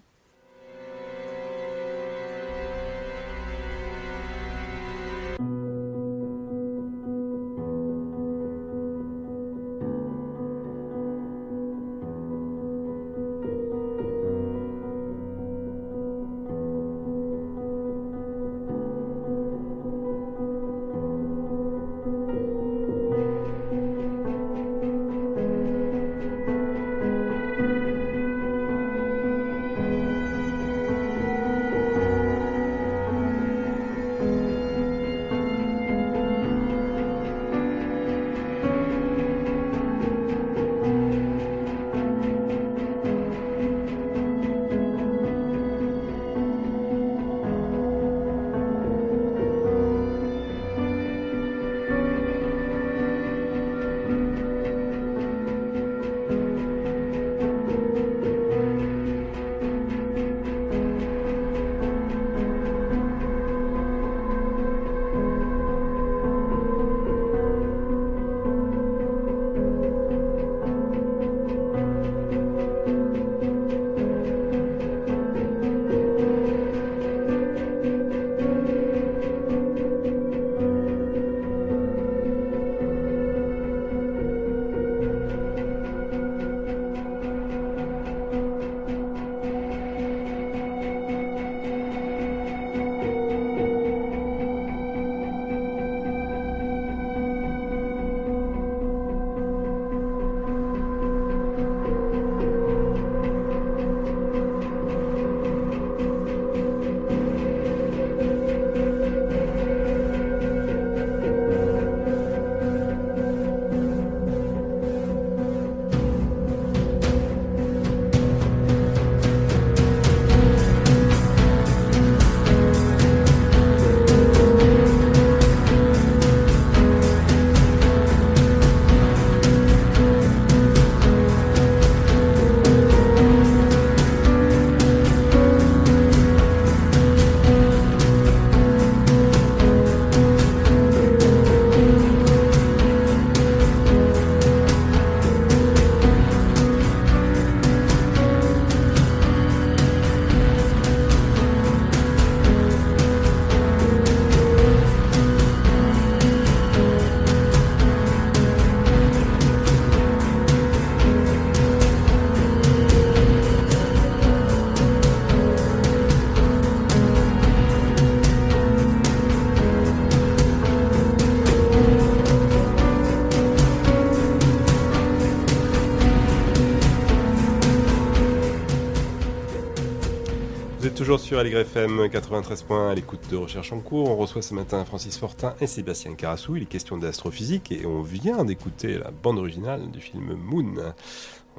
Toujours sur LGFM 93 points à l'écoute de Recherche en cours. On reçoit ce matin Francis Fortin et Sébastien Carassou. Il est question d'astrophysique et on vient d'écouter la bande originale du film Moon.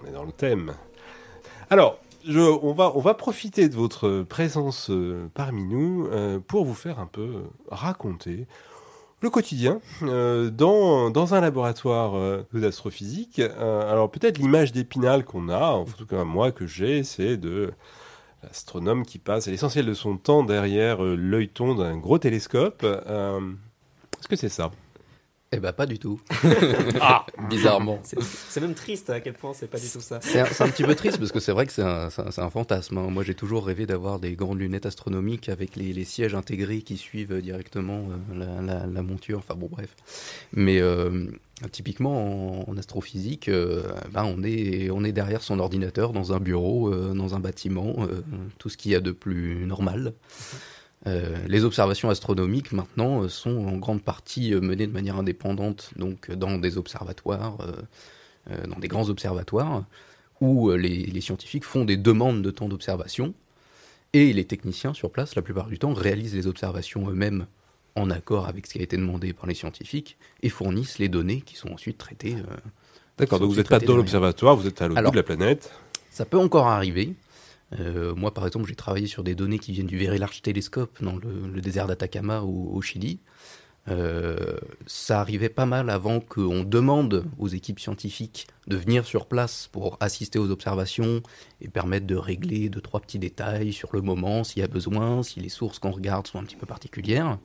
On est dans le thème. Alors, on, va, profiter de votre présence euh, parmi nous euh, pour vous faire un peu raconter le quotidien euh, dans, un laboratoire d'astrophysique. Alors peut-être l'image d'épinal qu'on a, en tout cas moi que j'ai, c'est de l'astronome qui passe l'essentiel de son temps derrière euh, l'œilleton d'un gros télescope. Euh, Est-ce que c'est ça? Eh ben pas du tout. Ah Bizarrement. C'est même triste à quel point c'est pas du tout ça. C'est un, petit peu triste parce que c'est vrai que c'est un, fantasme. hein. Moi, j'ai toujours rêvé d'avoir des grandes lunettes astronomiques avec les, les sièges intégrés qui suivent directement euh, la, la- la monture. Enfin bon, bref. Mais euh, typiquement en, en astrophysique, euh, ben, on, est, on est derrière son ordinateur dans un bureau, euh, dans un bâtiment, euh, tout ce qu'il y a de plus normal. Euh, les observations astronomiques maintenant euh, sont en grande partie euh, menées de manière indépendante, donc dans des observatoires, dans des grands observatoires, où les, les scientifiques font des demandes de temps d'observation, et les techniciens sur place, la plupart du temps, réalisent les observations eux-mêmes en accord avec ce qui a été demandé par les scientifiques, et fournissent les données qui sont ensuite traitées. D'accord, donc vous n'êtes pas dans l'observatoire, vous êtes à l'autre bout de la planète. ça peut encore arriver. Euh, moi, par exemple, j'ai travaillé sur des données qui viennent du Very Large Telescope dans le, désert d'Atacama au, au Chili. Euh, ça arrivait pas mal avant qu'on demande aux équipes scientifiques de venir sur place pour assister aux observations et permettre de régler deux, trois petits détails sur le moment, s'il y a besoin, si les sources qu'on regarde sont un petit peu particulières.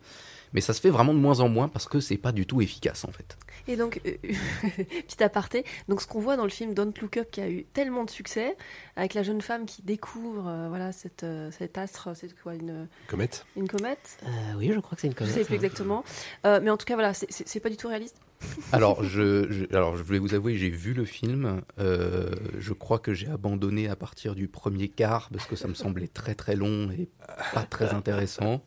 Mais ça se fait vraiment de moins en moins parce que c'est pas du tout efficace en fait. Et donc, euh, petit aparté, donc ce qu'on voit dans le film Don't Look Up qui a eu tellement de succès, avec la jeune femme qui découvre euh, voilà, cette, euh, cet astre, c'est quoi, une, Comète une comète Euh, oui, je crois que c'est une Je comète. sais plus exactement. Euh, mais en tout cas, voilà, c'est- pas du tout réaliste. Alors je, je- alors, je voulais vous avouer, j'ai vu le film. euh, je crois que j'ai abandonné à partir du premier quart parce que ça me semblait très très long et pas très intéressant.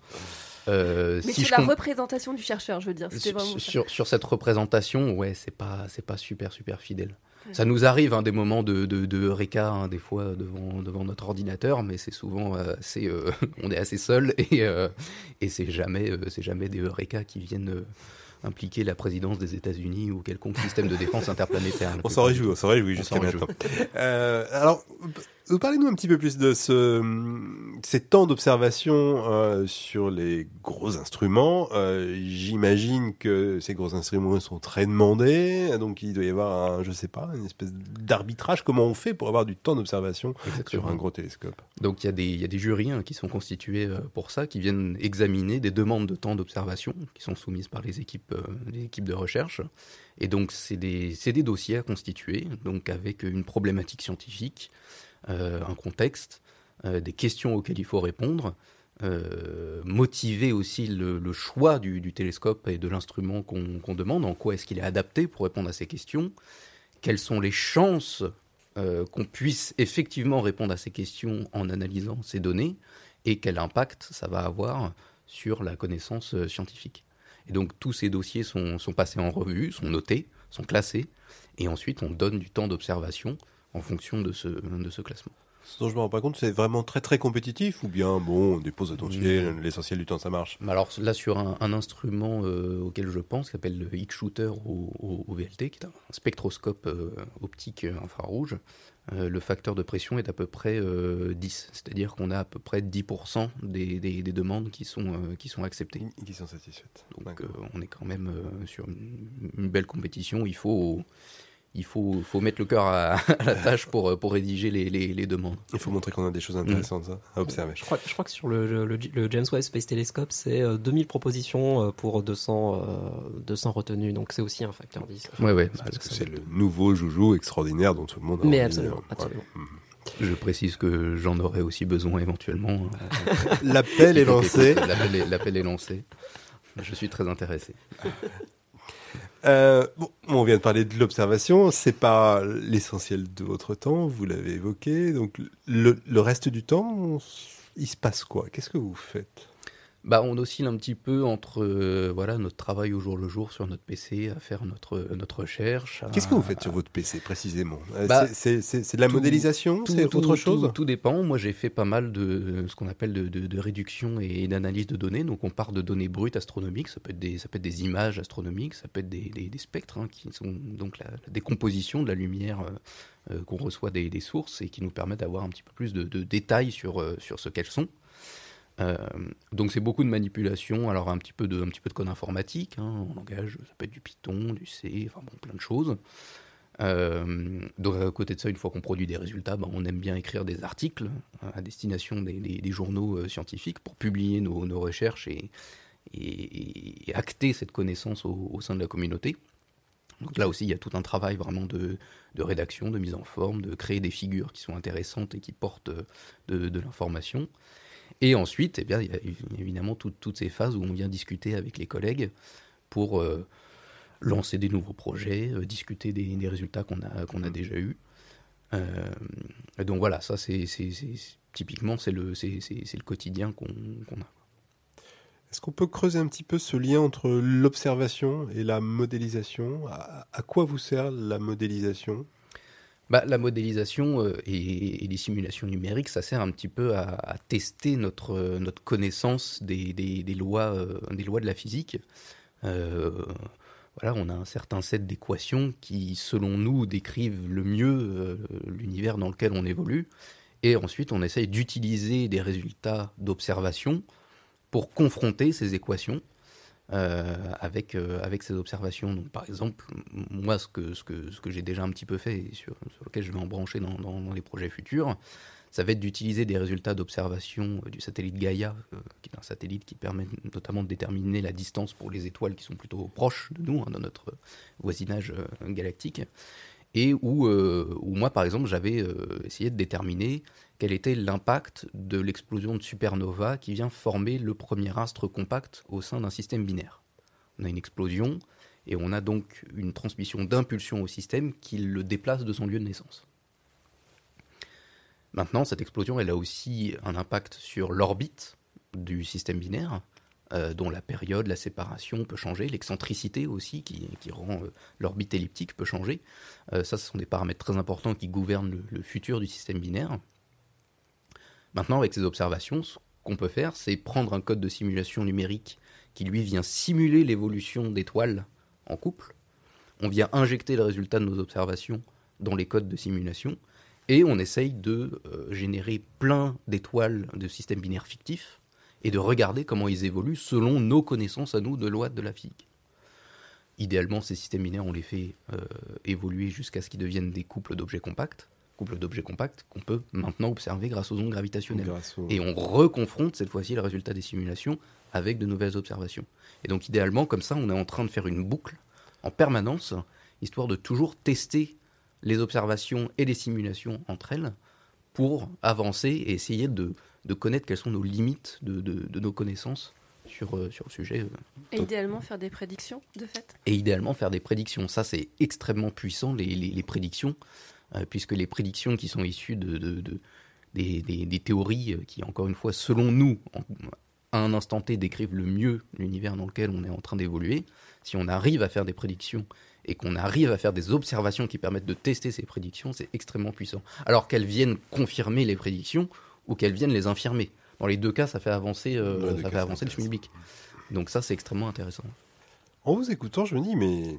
Euh, Mais si c'est je la représentation du chercheur, je veux dire. Sur, sur, sur cette représentation, ouais, c'est pas c'est pas super super fidèle. Ça nous arrive hein, des moments de, de, hein, des fois devant, devant notre ordinateur, mais c'est souvent euh, assez, euh, on est assez seul et, euh, et c'est jamais, euh, c'est jamais des eureka qui viennent euh, impliquer la présidence des États-Unis ou quelconque système de défense interplanétaire. la On s'en réjouit, on s'en réjouit jusqu'à maintenant. Euh, alors, parlez-nous un petit peu plus de ce, ces temps d'observation euh, sur les gros instruments. Euh, J'imagine que ces gros instruments sont très demandés, donc il doit y avoir, un, je sais pas, une espèce d'arbitrage. Comment on fait pour avoir du temps d'observation sur un gros télescope? Donc il y, a des- il y a des jurys hein, qui sont constitués euh, pour ça, qui viennent examiner des demandes de temps d'observation qui sont soumises par les équipes, euh, les équipes de recherche. Et donc c'est des, des dossiers à constituer, donc avec une problématique scientifique, un contexte, euh, des questions auxquelles il faut répondre, euh, motiver aussi le, choix du, télescope et de l'instrument qu'on demande, en quoi est-ce qu'il est adapté pour répondre à ces questions, quelles sont les chances euh, qu'on puisse effectivement répondre à ces questions en analysant ces données et quel impact ça va avoir sur la connaissance euh, scientifique. Et donc tous ces dossiers sont passés en revue, sont notés, sont classés, et ensuite on donne du temps d'observation en fonction de ce, de ce classement. Ce dont je me rends pas compte, c'est vraiment très très compétitif ou bien, bon, des pauses attention, l'essentiel du temps ça marche. Alors là, sur un, un instrument euh, auquel je pense, qui s'appelle le X-Shooter au, au- au VLT, qui est un spectroscope euh, optique euh, infrarouge, euh, le facteur de pression est d'à peu près euh, 10. C'est-à-dire qu'on a à peu près 10% des, des- des demandes qui sont, qui sont acceptées. Qui sont satisfaites. Donc on est quand même sur une, une belle compétition. Il faut, il faut, faut mettre le cœur à, à la tâche pour, euh, pour rédiger les, les- les demandes. Il faut montrer qu'on a des choses intéressantes hein, à observer. Je crois, je crois que sur le, le- le James Webb Space Telescope, c'est euh, 2000 propositions euh, pour 200, euh, 200 retenues. Donc c'est aussi un facteur 10. Ouais, ouais. Parce que c'est le nouveau joujou extraordinaire dont tout le monde a Mais envie, absolument, euh, absolument. ouais. Je précise que j'en aurais aussi besoin éventuellement. L'appel est lancé. écoute, L'appel est, l'appel est lancé. Je suis très intéressé. Euh, bon, on vient de parler de l'observation, c'est pas l'essentiel de votre temps, vous l'avez évoqué. Donc le, reste du temps, il se passe quoi? Qu'est-ce que vous faites? Bah, on oscille un petit peu entre euh, voilà notre travail au jour le jour sur notre PC, à faire notre, notre recherche. à- Qu'est-ce que vous faites sur votre PC précisément? Euh, Bah, c'est- de la tout- modélisation C'est autre tout- chose? tout, dépend. Moi, j'ai fait pas mal de ce qu'on appelle de, de- de réduction et d'analyse de données. Donc, on part de données brutes astronomiques. Ça peut être des, ça peut être des images astronomiques, ça peut être des, des- des spectres, hein, qui sont donc la, la décomposition de la lumière euh, euh, qu'on reçoit des, des sources et qui nous permettent d'avoir un petit peu plus de, de détails sur, euh, sur ce qu'elles sont. Euh, donc c'est beaucoup de manipulation, alors un petit peu de, un petit peu de code informatique, hein, en langage, ça peut être du Python, du C, enfin bon, plein de choses. Euh, donc à côté de ça, une fois qu'on produit des résultats, ben, on aime bien écrire des articles à destination des, journaux euh, scientifiques pour publier nos, recherches et, acter cette connaissance au, sein de la communauté. Donc là aussi, il y a tout un travail vraiment de, rédaction, de mise en forme, de créer des figures qui sont intéressantes et qui portent euh, de l'information. Et ensuite, eh bien, il y a évidemment tout- toutes ces phases où on vient discuter avec les collègues pour euh, lancer des nouveaux projets, euh, discuter des, des résultats qu'on a, qu'on a déjà eus. Euh, donc voilà, ça c'est typiquement c'est le, quotidien qu'on a. Est-ce qu'on peut creuser un petit peu ce lien entre l'observation et la modélisation? À, à quoi vous sert la modélisation? Bah, la modélisation euh, et, les simulations numériques, ça sert un petit peu à, tester notre, euh, notre connaissance des, des- lois, euh, des lois de la physique. Voilà, on a un certain set d'équations qui, selon nous, décrivent le mieux l'univers dans lequel on évolue. Et ensuite, on essaye d'utiliser des résultats d'observation pour confronter ces équations avec, euh, avec ces observations. Donc, par exemple, moi, ce que, ce que, ce que j'ai déjà un petit peu fait et sur, lequel je vais en brancher dans, dans, les projets futurs, ça va être d'utiliser des résultats d'observation euh, du satellite Gaia, euh, qui est un satellite qui permet notamment de déterminer la distance pour les étoiles qui sont plutôt proches de nous, hein, dans notre voisinage euh, galactique, et où, euh, où moi, par exemple, j'avais euh, essayé de déterminer quel était l'impact de l'explosion de supernova qui vient former le premier astre compact au sein d'un système binaire? On a une explosion et on a donc une transmission d'impulsion au système qui le déplace de son lieu de naissance. Maintenant, cette explosion, elle a aussi un impact sur l'orbite du système binaire, euh, dont la période, la séparation peut changer, l'excentricité aussi, qui, rend euh, l'orbite elliptique peut changer. Euh, ça, ce sont des paramètres très importants qui gouvernent le futur du système binaire. Maintenant, avec ces observations, ce qu'on peut faire, c'est prendre un code de simulation numérique qui, lui, vient simuler l'évolution d'étoiles en couple. On vient injecter le résultat de nos observations dans les codes de simulation et on essaye de euh, générer plein d'étoiles de systèmes binaires fictifs et de regarder comment ils évoluent selon nos connaissances à nous de lois de la physique. Idéalement, ces systèmes binaires, on les fait euh, évoluer jusqu'à ce qu'ils deviennent des couples d'objets compacts, couples d'objets compacts qu'on peut maintenant observer grâce aux ondes gravitationnelles. Et on reconfronte cette fois-ci le résultat des simulations avec de nouvelles observations. Et donc idéalement, comme ça, on est en train de faire une boucle en permanence, histoire de toujours tester les observations et les simulations entre elles pour avancer et essayer de, de connaître quelles sont nos limites de, de- de nos connaissances sur, euh, sur le sujet. euh. Et idéalement, faire des prédictions, de fait? Et idéalement faire des prédictions. Ça, c'est extrêmement puissant, les, les- les prédictions, puisque les prédictions qui sont issues de, de- de- des, des- des théories euh, qui, encore une fois, selon nous, en- à un instant T, décrivent le mieux l'univers dans lequel on est en train d'évoluer, si on arrive à faire des prédictions et qu'on arrive à faire des observations qui permettent de tester ces prédictions, c'est extrêmement puissant. Alors qu'elles viennent confirmer les prédictions ou qu'elles viennent les infirmer. Dans les deux cas, ça fait avancer, euh, ça fait avancer le schmilblick. Donc ça, c'est extrêmement intéressant. En vous écoutant, je me dis, mais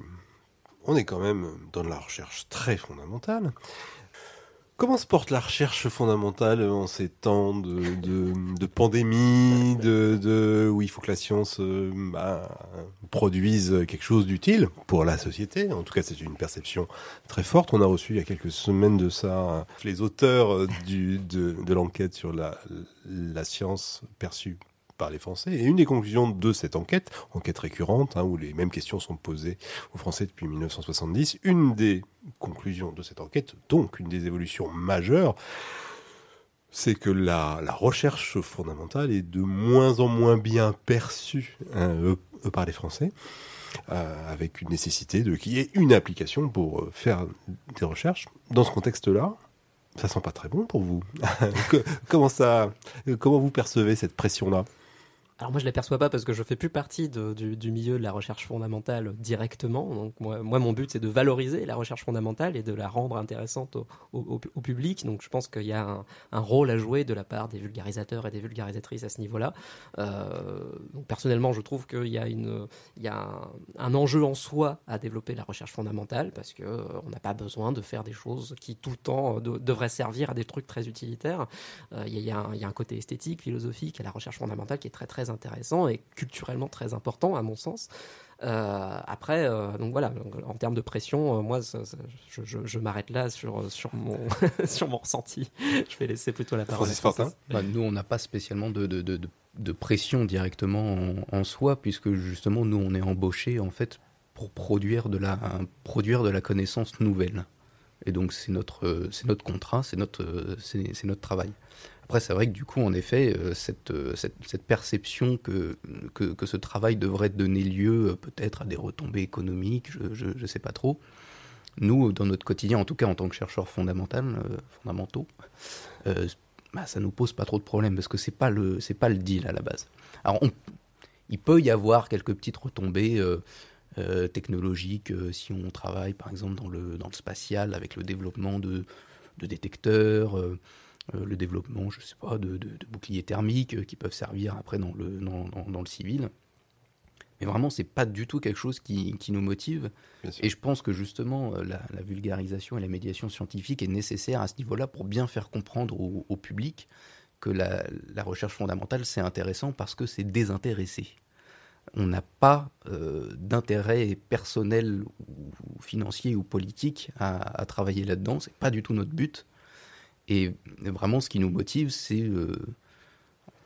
on est quand même dans de la recherche très fondamentale. Comment se porte la recherche fondamentale en ces temps de, de, pandémie, de, de- où il faut que la science euh, bah, produise quelque chose d'utile pour la société? En tout cas, c'est une perception très forte. On a reçu il y a quelques semaines de ça les auteurs euh, du, de, de l'enquête sur la, la science perçue par les Français. Et une des conclusions de cette enquête, enquête récurrente, hein, où les mêmes questions sont posées aux Français depuis 1970, une des conclusions de cette enquête, donc une des évolutions majeures, c'est que la, recherche fondamentale est de moins en moins bien perçue hein, euh, euh, par les Français, euh, avec une nécessité de qu'il y ait une application pour faire des recherches. Dans ce contexte-là, ça sent pas très bon pour vous. Comment ça, comment vous percevez cette pression-là? Alors moi je l'aperçois pas parce que je fais plus partie du, milieu de la recherche fondamentale directement. Donc moi, mon but c'est de valoriser la recherche fondamentale et de la rendre intéressante au, public. Donc je pense qu'il y a un, rôle à jouer de la part des vulgarisateurs et des vulgarisatrices à ce niveau-là. Euh, personnellement je trouve qu'il y a, un, enjeu en soi à développer la recherche fondamentale parce que euh, on n'a pas besoin de faire des choses qui tout le temps euh, de- devraient servir à des trucs très utilitaires. Euh, Il y, a- il y a un côté esthétique, philosophique à la recherche fondamentale qui est très très intéressant et culturellement très important à mon sens. Euh, après, euh, donc voilà, donc, en termes de pression, euh, moi, ça- ça- je, je- je m'arrête là sur, sur, mon, sur mon ressenti. Je vais laisser plutôt la parole. Francis à Francis. Bah, nous, on n'a pas spécialement de, de, de, pression directement en, en soi, puisque justement, nous, on est embauchés en fait pour produire de la, produire de la connaissance nouvelle. Et donc, c'est notre, euh, c'est notre contrat, c'est notre, euh, c'est notre travail. Après, c'est vrai que du coup, en effet, euh, cette, euh, cette, cette perception que, que, ce travail devrait donner lieu euh, peut-être à des retombées économiques, je ne sais pas trop. Nous, dans notre quotidien, en tout cas en tant que chercheurs fondamentaux, euh, bah, ça nous pose pas trop de problèmes parce que c'est pas pas le deal à la base. Alors il peut y avoir quelques petites retombées technologiques si on travaille par exemple dans le dans le spatial avec le développement de, de détecteurs, le développement je sais pas de, de- de boucliers thermiques euh, qui peuvent servir après dans le dans, dans- dans le civil. Mais vraiment, c'est pas du tout quelque chose qui, qui nous motive. Et je pense que justement, euh, la, la vulgarisation et la médiation scientifique est nécessaire à ce niveau-là pour bien faire comprendre au, au public que la, la recherche fondamentale, c'est intéressant parce que c'est désintéressé. On n'a pas euh, d'intérêt personnel ou financier ou politique à, à travailler là-dedans. C'est pas du tout notre but. Et vraiment, ce qui nous motive, c'est euh,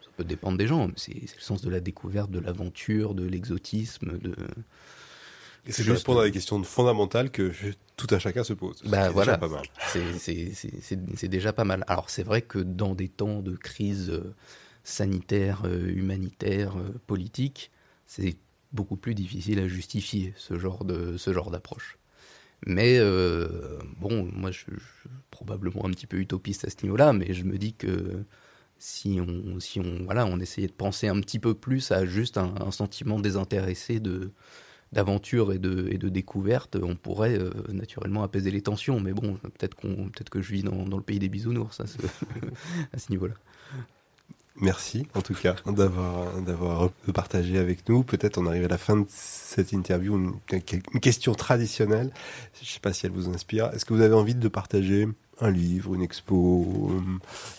ça peut dépendre des gens, mais c'est c'est le sens de la découverte, de l'aventure, de l'exotisme, de Et c'est Juste- répondre à des questions fondamentales que tout un chacun se pose. Bah, qui est voilà. déjà pas mal. C'est- c'est- c'est c'est- c'est déjà pas mal. Alors c'est vrai que dans des temps de crise euh, sanitaire, euh, humanitaire, politique, c'est beaucoup plus difficile à justifier ce genre de ce genre d'approche. Mais euh, bon, moi je, je probablement un petit peu utopiste à ce niveau-là, mais je me dis que si on si on voilà, on essayait de penser un petit peu plus à juste un, sentiment désintéressé de d'aventure et de, et de découverte, on pourrait euh, naturellement apaiser les tensions. Mais bon, peut-être qu'on, peut-être que je vis dans, dans le pays des bisounours à ce niveau-là. Merci en tout cas d'avoir d'avoir partagé avec nous. Peut-être on arrive à la fin de cette interview une, question traditionnelle. Je sais pas si elle vous inspire. Est-ce que vous avez envie de partager un livre, une expo,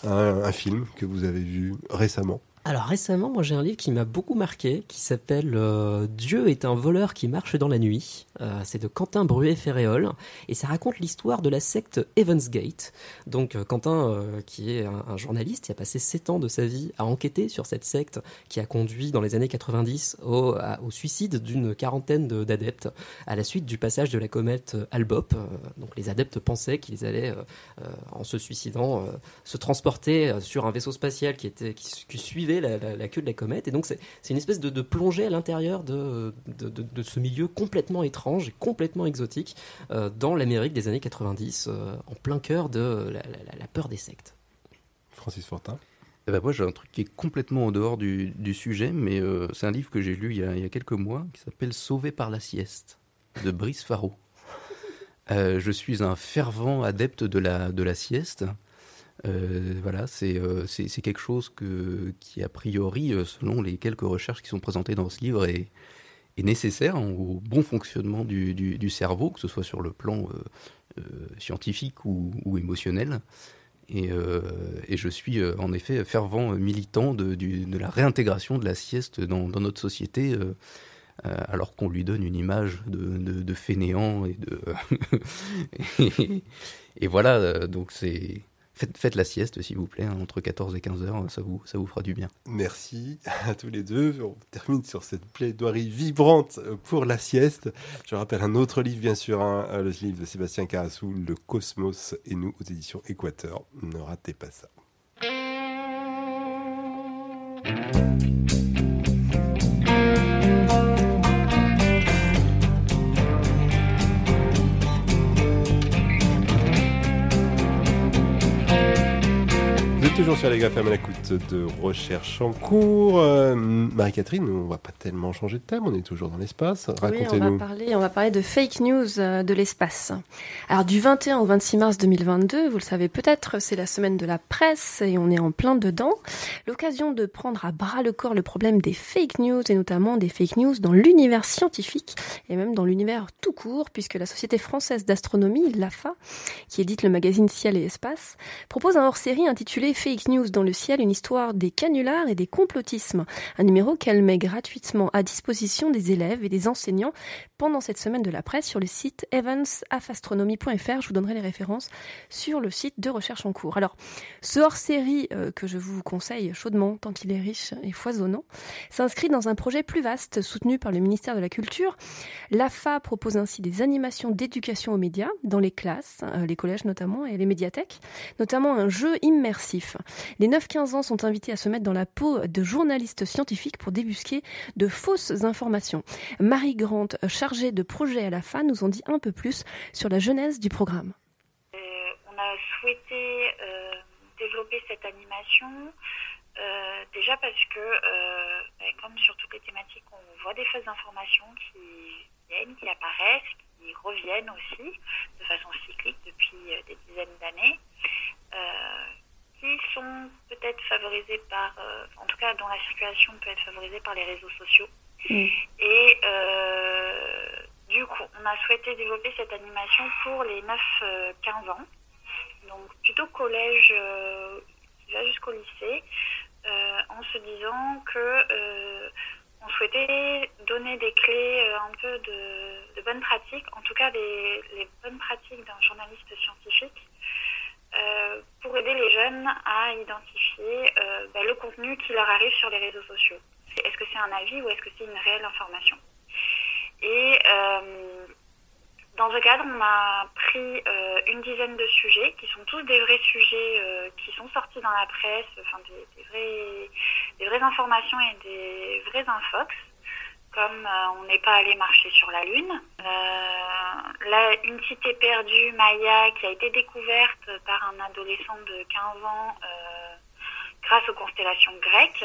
un film que vous avez vu récemment? Alors récemment, moi j'ai un livre qui m'a beaucoup marqué, qui s'appelle euh, Dieu est un voleur qui marche dans la nuit. Euh, c'est de Quentin Bruet-Ferréol et ça raconte l'histoire de la secte Evans Gate. Donc euh, Quentin, qui est un, journaliste, qui a passé sept ans de sa vie à enquêter sur cette secte qui a conduit dans les années 90 au, suicide d'une quarantaine de- d'adeptes à la suite du passage de la comète Albop. Donc les adeptes pensaient qu'ils allaient, en se suicidant, se transporter sur un vaisseau spatial qui, était, qui suivait la, la- la queue de la comète. Et donc c'est c'est une espèce de, de plongée à l'intérieur de, de, de- de ce milieu complètement étrange et complètement exotique euh, dans l'Amérique des années 90, euh, en plein cœur de la, la- la peur des sectes. Francis Fortin. Eh ben, moi, j'ai un truc qui est complètement en dehors du, du sujet, mais euh, c'est un livre que j'ai lu il y, a, il y a quelques mois qui s'appelle Sauvé par la sieste de Brice Faro. Euh, je suis un fervent adepte de la, de la sieste. Euh, voilà, c'est euh, c'est quelque chose que, qui, a priori, euh, selon les quelques recherches qui sont présentées dans ce livre, est, nécessaire au bon fonctionnement du, du, cerveau, que ce soit sur le plan scientifique ou, émotionnel. Et, je suis en effet fervent militant de, de la réintégration de la sieste dans, notre société, alors qu'on lui donne une image de, de, fainéant et de et, voilà. donc c'est faites, la sieste s'il vous plaît hein, entre 14 et 15 heures, ça vous ça vous fera du bien. Merci à tous les deux. On termine sur cette plaidoirie vibrante pour la sieste. Je rappelle un autre livre, bien sûr, hein, le livre de Sébastien Carassou, Le Cosmos et nous, aux éditions Équateur. Ne ratez pas ça. Toujours sur les GAFAM à l'écoute de recherche en cours. Euh, Marie-Catherine, on va pas tellement changer de thème, on est toujours dans l'espace. Oui, on va, Racontez-nous. parler, on va parler de fake news euh, de l'espace. Alors du 21 au 26 mars 2022, vous le savez peut-être, c'est la semaine de la presse et on est en plein dedans. L'occasion de prendre à bras le corps le problème des fake news et notamment des fake news dans l'univers scientifique et même dans l'univers tout court puisque la Société française d'astronomie, l'AFA, qui édite le magazine Ciel et Espace, propose un hors-série intitulé Fake News dans le ciel, une histoire des canulars et des complotismes. Un numéro qu'elle met gratuitement à disposition des élèves et des enseignants pendant cette semaine de la presse sur le site evansafastronomie.fr. Je vous donnerai les références sur le site de recherche en cours. Alors, ce hors-série euh, que je vous conseille chaudement, tant il est riche et foisonnant, s'inscrit dans un projet plus vaste soutenu par le ministère de la Culture. L'AFA propose ainsi des animations d'éducation aux médias dans les classes, euh, les collèges notamment, et les médiathèques, notamment un jeu immersif. Les 9-15 ans sont invités à se mettre dans la peau de journalistes scientifiques pour débusquer de fausses informations. Marie Grant, chargée de projet à l'AFA, nous en dit un peu plus sur la genèse du programme. Euh, on a souhaité euh, développer cette animation euh, déjà parce que, ben, comme sur toutes les thématiques, on voit des fausses informations qui viennent, qui apparaissent, qui reviennent aussi de façon cyclique depuis des dizaines d'années, qui sont peut-être favorisées par, euh, en tout cas dont la circulation peut être favorisée par les réseaux sociaux. Mm. Et euh, du coup, on a souhaité développer cette animation pour les 9-15 ans, donc plutôt collège euh, qui va jusqu'au lycée, euh, en se disant que euh, on souhaitait donner des clés euh, un peu de, de bonnes pratiques, en tout cas les, les bonnes pratiques d'un journaliste scientifique, euh, pour aider les jeunes à identifier euh, ben, le contenu qui leur arrive sur les réseaux sociaux. Est-ce que c'est un avis ou est-ce que c'est une réelle information? Et euh, dans ce cadre, on a pris euh, une dizaine de sujets qui sont tous des vrais sujets euh, qui sont sortis dans la presse, enfin des, des vraies informations et des vrais infox, comme euh, on n'est pas allé marcher sur la Lune. Euh, une cité perdue, Maya, qui a été découverte par un adolescent de 15 ans euh, grâce aux constellations grecques.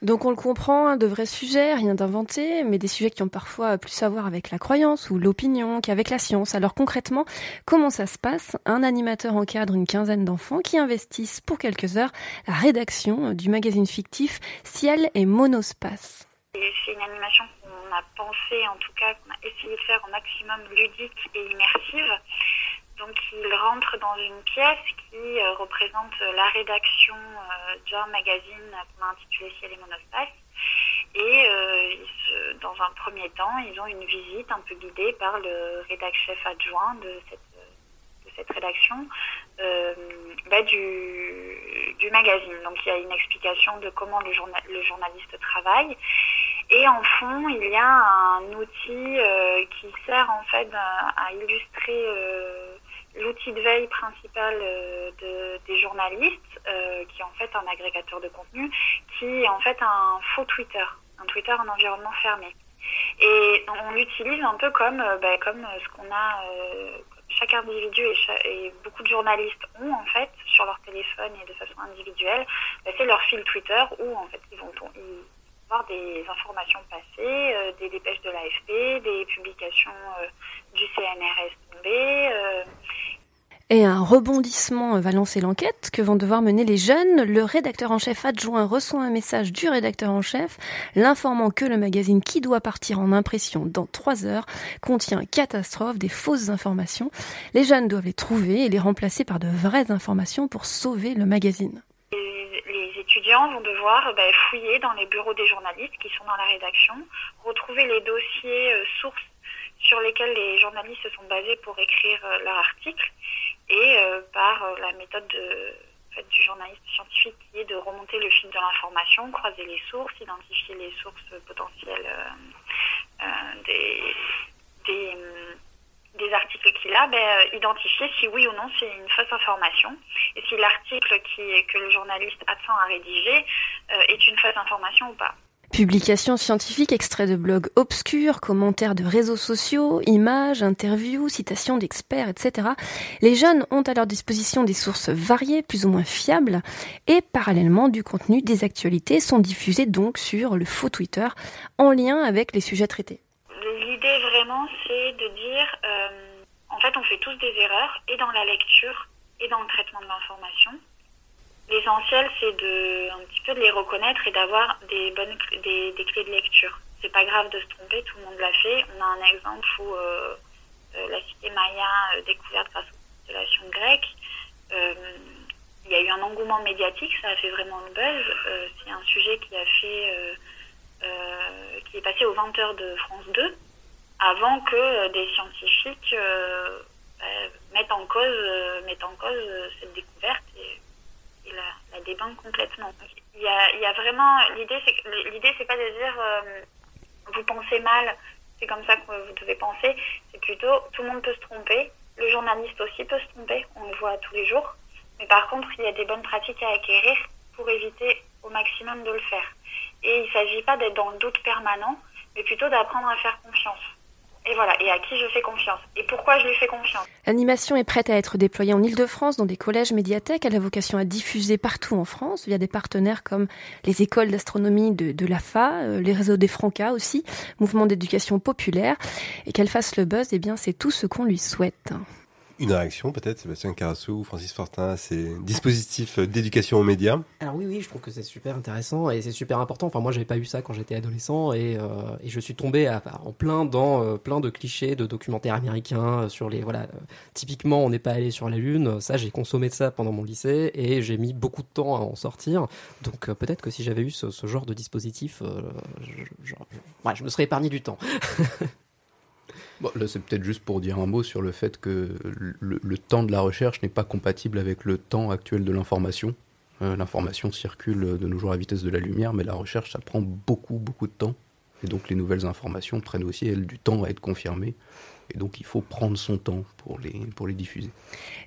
Donc on le comprend, hein, de vrais sujets, rien d'inventé, mais des sujets qui ont parfois plus à voir avec la croyance ou l'opinion qu'avec la science. Alors concrètement, comment ça se passe? Un animateur encadre une quinzaine d'enfants qui investissent pour quelques heures la rédaction du magazine fictif Ciel et Monospace. C'est une animation qu'on a pensé, en tout cas, qu'on a essayé de faire au maximum ludique et immersive. Donc, il rentre dans une pièce qui euh, représente la rédaction euh, d'un magazine qu'on a intitulé Ciel et Monospace. Et euh, dans un premier temps, ils ont une visite un peu guidée par le rédac-chef adjoint de cette, rédaction bah, du, magazine. Donc, il y a une explication de comment le journaliste travaille. Et en fond, il y a un outil euh, qui sert en fait à, illustrer euh, l'outil de veille principal euh, de- des journalistes, euh, qui est en fait un agrégateur de contenu, qui est en fait un faux Twitter, un Twitter en environnement fermé. Et on l'utilise un peu comme, euh, bah, comme euh, ce qu'on a, chaque individu et, cha- beaucoup de journalistes ont en fait sur leur téléphone et de façon individuelle, bah, c'est leur fil Twitter où en fait ils vont ils voir des informations passées, euh, des dépêches de l'AFP, des publications euh, du CNRS euh, Et un rebondissement va lancer l'enquête que vont devoir mener les jeunes. Le rédacteur en chef adjoint reçoit un message du rédacteur en chef l'informant que le magazine qui doit partir en impression dans trois heures contient catastrophe, des fausses informations. Les jeunes doivent les trouver et les remplacer par de vraies informations pour sauver le magazine. Les, étudiants vont devoir bah, fouiller dans les bureaux des journalistes qui sont dans la rédaction, retrouver les dossiers euh, sources sur lesquels les journalistes se sont basés pour écrire euh, leur article et euh, par la méthode du journaliste scientifique qui est de remonter le fil de l'information, croiser les sources, identifier les sources potentielles des, des articles qu'il a, ben, euh, identifier si oui ou non c'est une fausse information et si l'article qui, que le journaliste absent à rédiger euh, est une fausse information ou pas. Publications scientifiques, extraits de blogs obscurs, commentaires de réseaux sociaux, images, interviews, citations d'experts, etc. Les jeunes ont à leur disposition des sources variées, plus ou moins fiables, et parallèlement du contenu des actualités sont diffusées donc sur le faux Twitter en lien avec les sujets traités. Vraiment, c'est de dire, euh, en fait, on fait tous des erreurs, et dans la lecture, et dans le traitement de l'information. L'essentiel, c'est de un petit peu de les reconnaître et d'avoir des bonnes des, des, clés de lecture. C'est pas grave de se tromper, tout le monde l'a fait. On a un exemple où euh, euh, la cité Maya découverte grâce aux constellations grecques. Il y a eu un engouement médiatique, ça a fait vraiment le buzz. C'est un sujet qui a fait qui est passé aux 20h de France 2 avant que des scientifiques mettent en cause mettent en cause cette découverte et la, la dépeindre complètement. Il y a, il y a vraiment l'idée, c'est l'idée, pas de dire euh, vous pensez mal, c'est comme ça que vous devez penser. C'est plutôt tout le monde peut se tromper, le journaliste aussi peut se tromper, on le voit tous les jours. Mais par contre, il y a des bonnes pratiques à acquérir pour éviter au maximum de le faire. Et il ne s'agit pas d'être dans le doute permanent, mais plutôt d'apprendre à faire confiance. Et voilà, et à qui je fais confiance. Et pourquoi je lui fais confiance? L'animation est prête à être déployée en Ile-de-France dans des collèges médiathèques. Elle a vocation à diffuser partout en France via des partenaires comme les écoles d'astronomie de, de l'AFA, euh, les réseaux des Francas aussi, mouvement d'éducation populaire. Et qu'elle fasse le buzz, eh bien, c'est tout ce qu'on lui souhaite. Une réaction peut-être, Sébastien Carassou, Francis Fortin, à ces dispositifs d'éducation aux médias Alors oui, oui, je trouve que c'est super intéressant et c'est super important. Enfin, moi, j'avais pas eu ça quand j'étais adolescent et, euh, je suis tombé en plein dans euh, plein de clichés de documentaires américains sur les voilà. Euh, typiquement, on n'est pas allé sur la lune. Ça, j'ai consommé de ça pendant mon lycée et j'ai mis beaucoup de temps à en sortir. Donc peut-être que si j'avais eu ce, genre de dispositif, je, je me serais épargné du temps. Là, c'est peut-être juste pour dire un mot sur le fait que le, le temps de la recherche n'est pas compatible avec le temps actuel de l'information. Euh, l'information circule de nos jours à vitesse de la lumière, mais la recherche, ça prend beaucoup, beaucoup de temps. Et donc les nouvelles informations prennent aussi, elles, du temps à être confirmées. Et donc il faut prendre son temps pour les, pour les diffuser.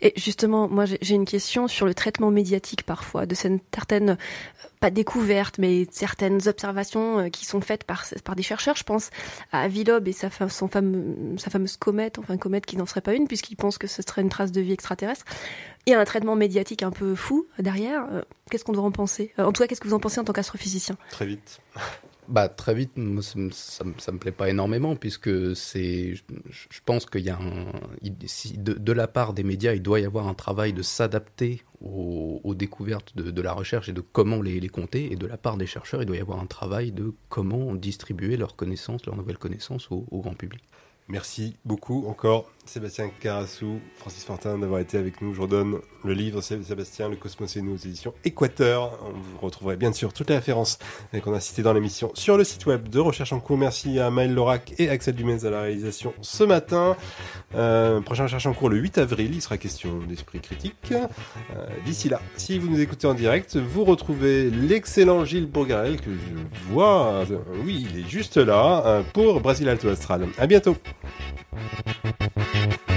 Et justement, moi j'ai une question sur le traitement médiatique parfois de certaines, pas découvertes, mais certaines observations qui sont faites par, par des chercheurs. Je pense à Avilob et sa, son fameux, sa fameuse comète, enfin comète qui n'en serait pas une puisqu'il pense que ce serait une trace de vie extraterrestre. Il y a un traitement médiatique un peu fou derrière. Qu'est-ce qu'on doit en penser? En tout cas, qu'est-ce que vous en pensez en tant qu'astrophysicien? Très vite. Bah très vite, moi, ça, ça, ça, me plaît pas énormément puisque c'est, je, pense qu'il y a un, de, de, la part des médias, il doit y avoir un travail de s'adapter aux, découvertes de, de, la recherche et de comment les, les, compter, et de la part des chercheurs, il doit y avoir un travail de comment distribuer leurs connaissances, leurs nouvelles connaissances au grand public. Merci beaucoup encore Sébastien Carassou, Francis Fortin d'avoir été avec nous. Je redonne le livre Sébastien, Le Cosmos et nous éditions Équateur. Vous retrouverez bien sûr toutes les références qu'on a citées dans l'émission sur le site web de Recherche en cours. Merci à Maël Lorac et Axel Dumez à la réalisation ce matin. Euh, prochain Recherche en cours le 8 avril, il sera question d'esprit critique. Euh, D'ici là, si vous nous écoutez en direct, vous retrouvez l'excellent Gilles Bourgarel que je vois. Oui, il est juste là pour Brésil Alto Astral. À bientôt. thank you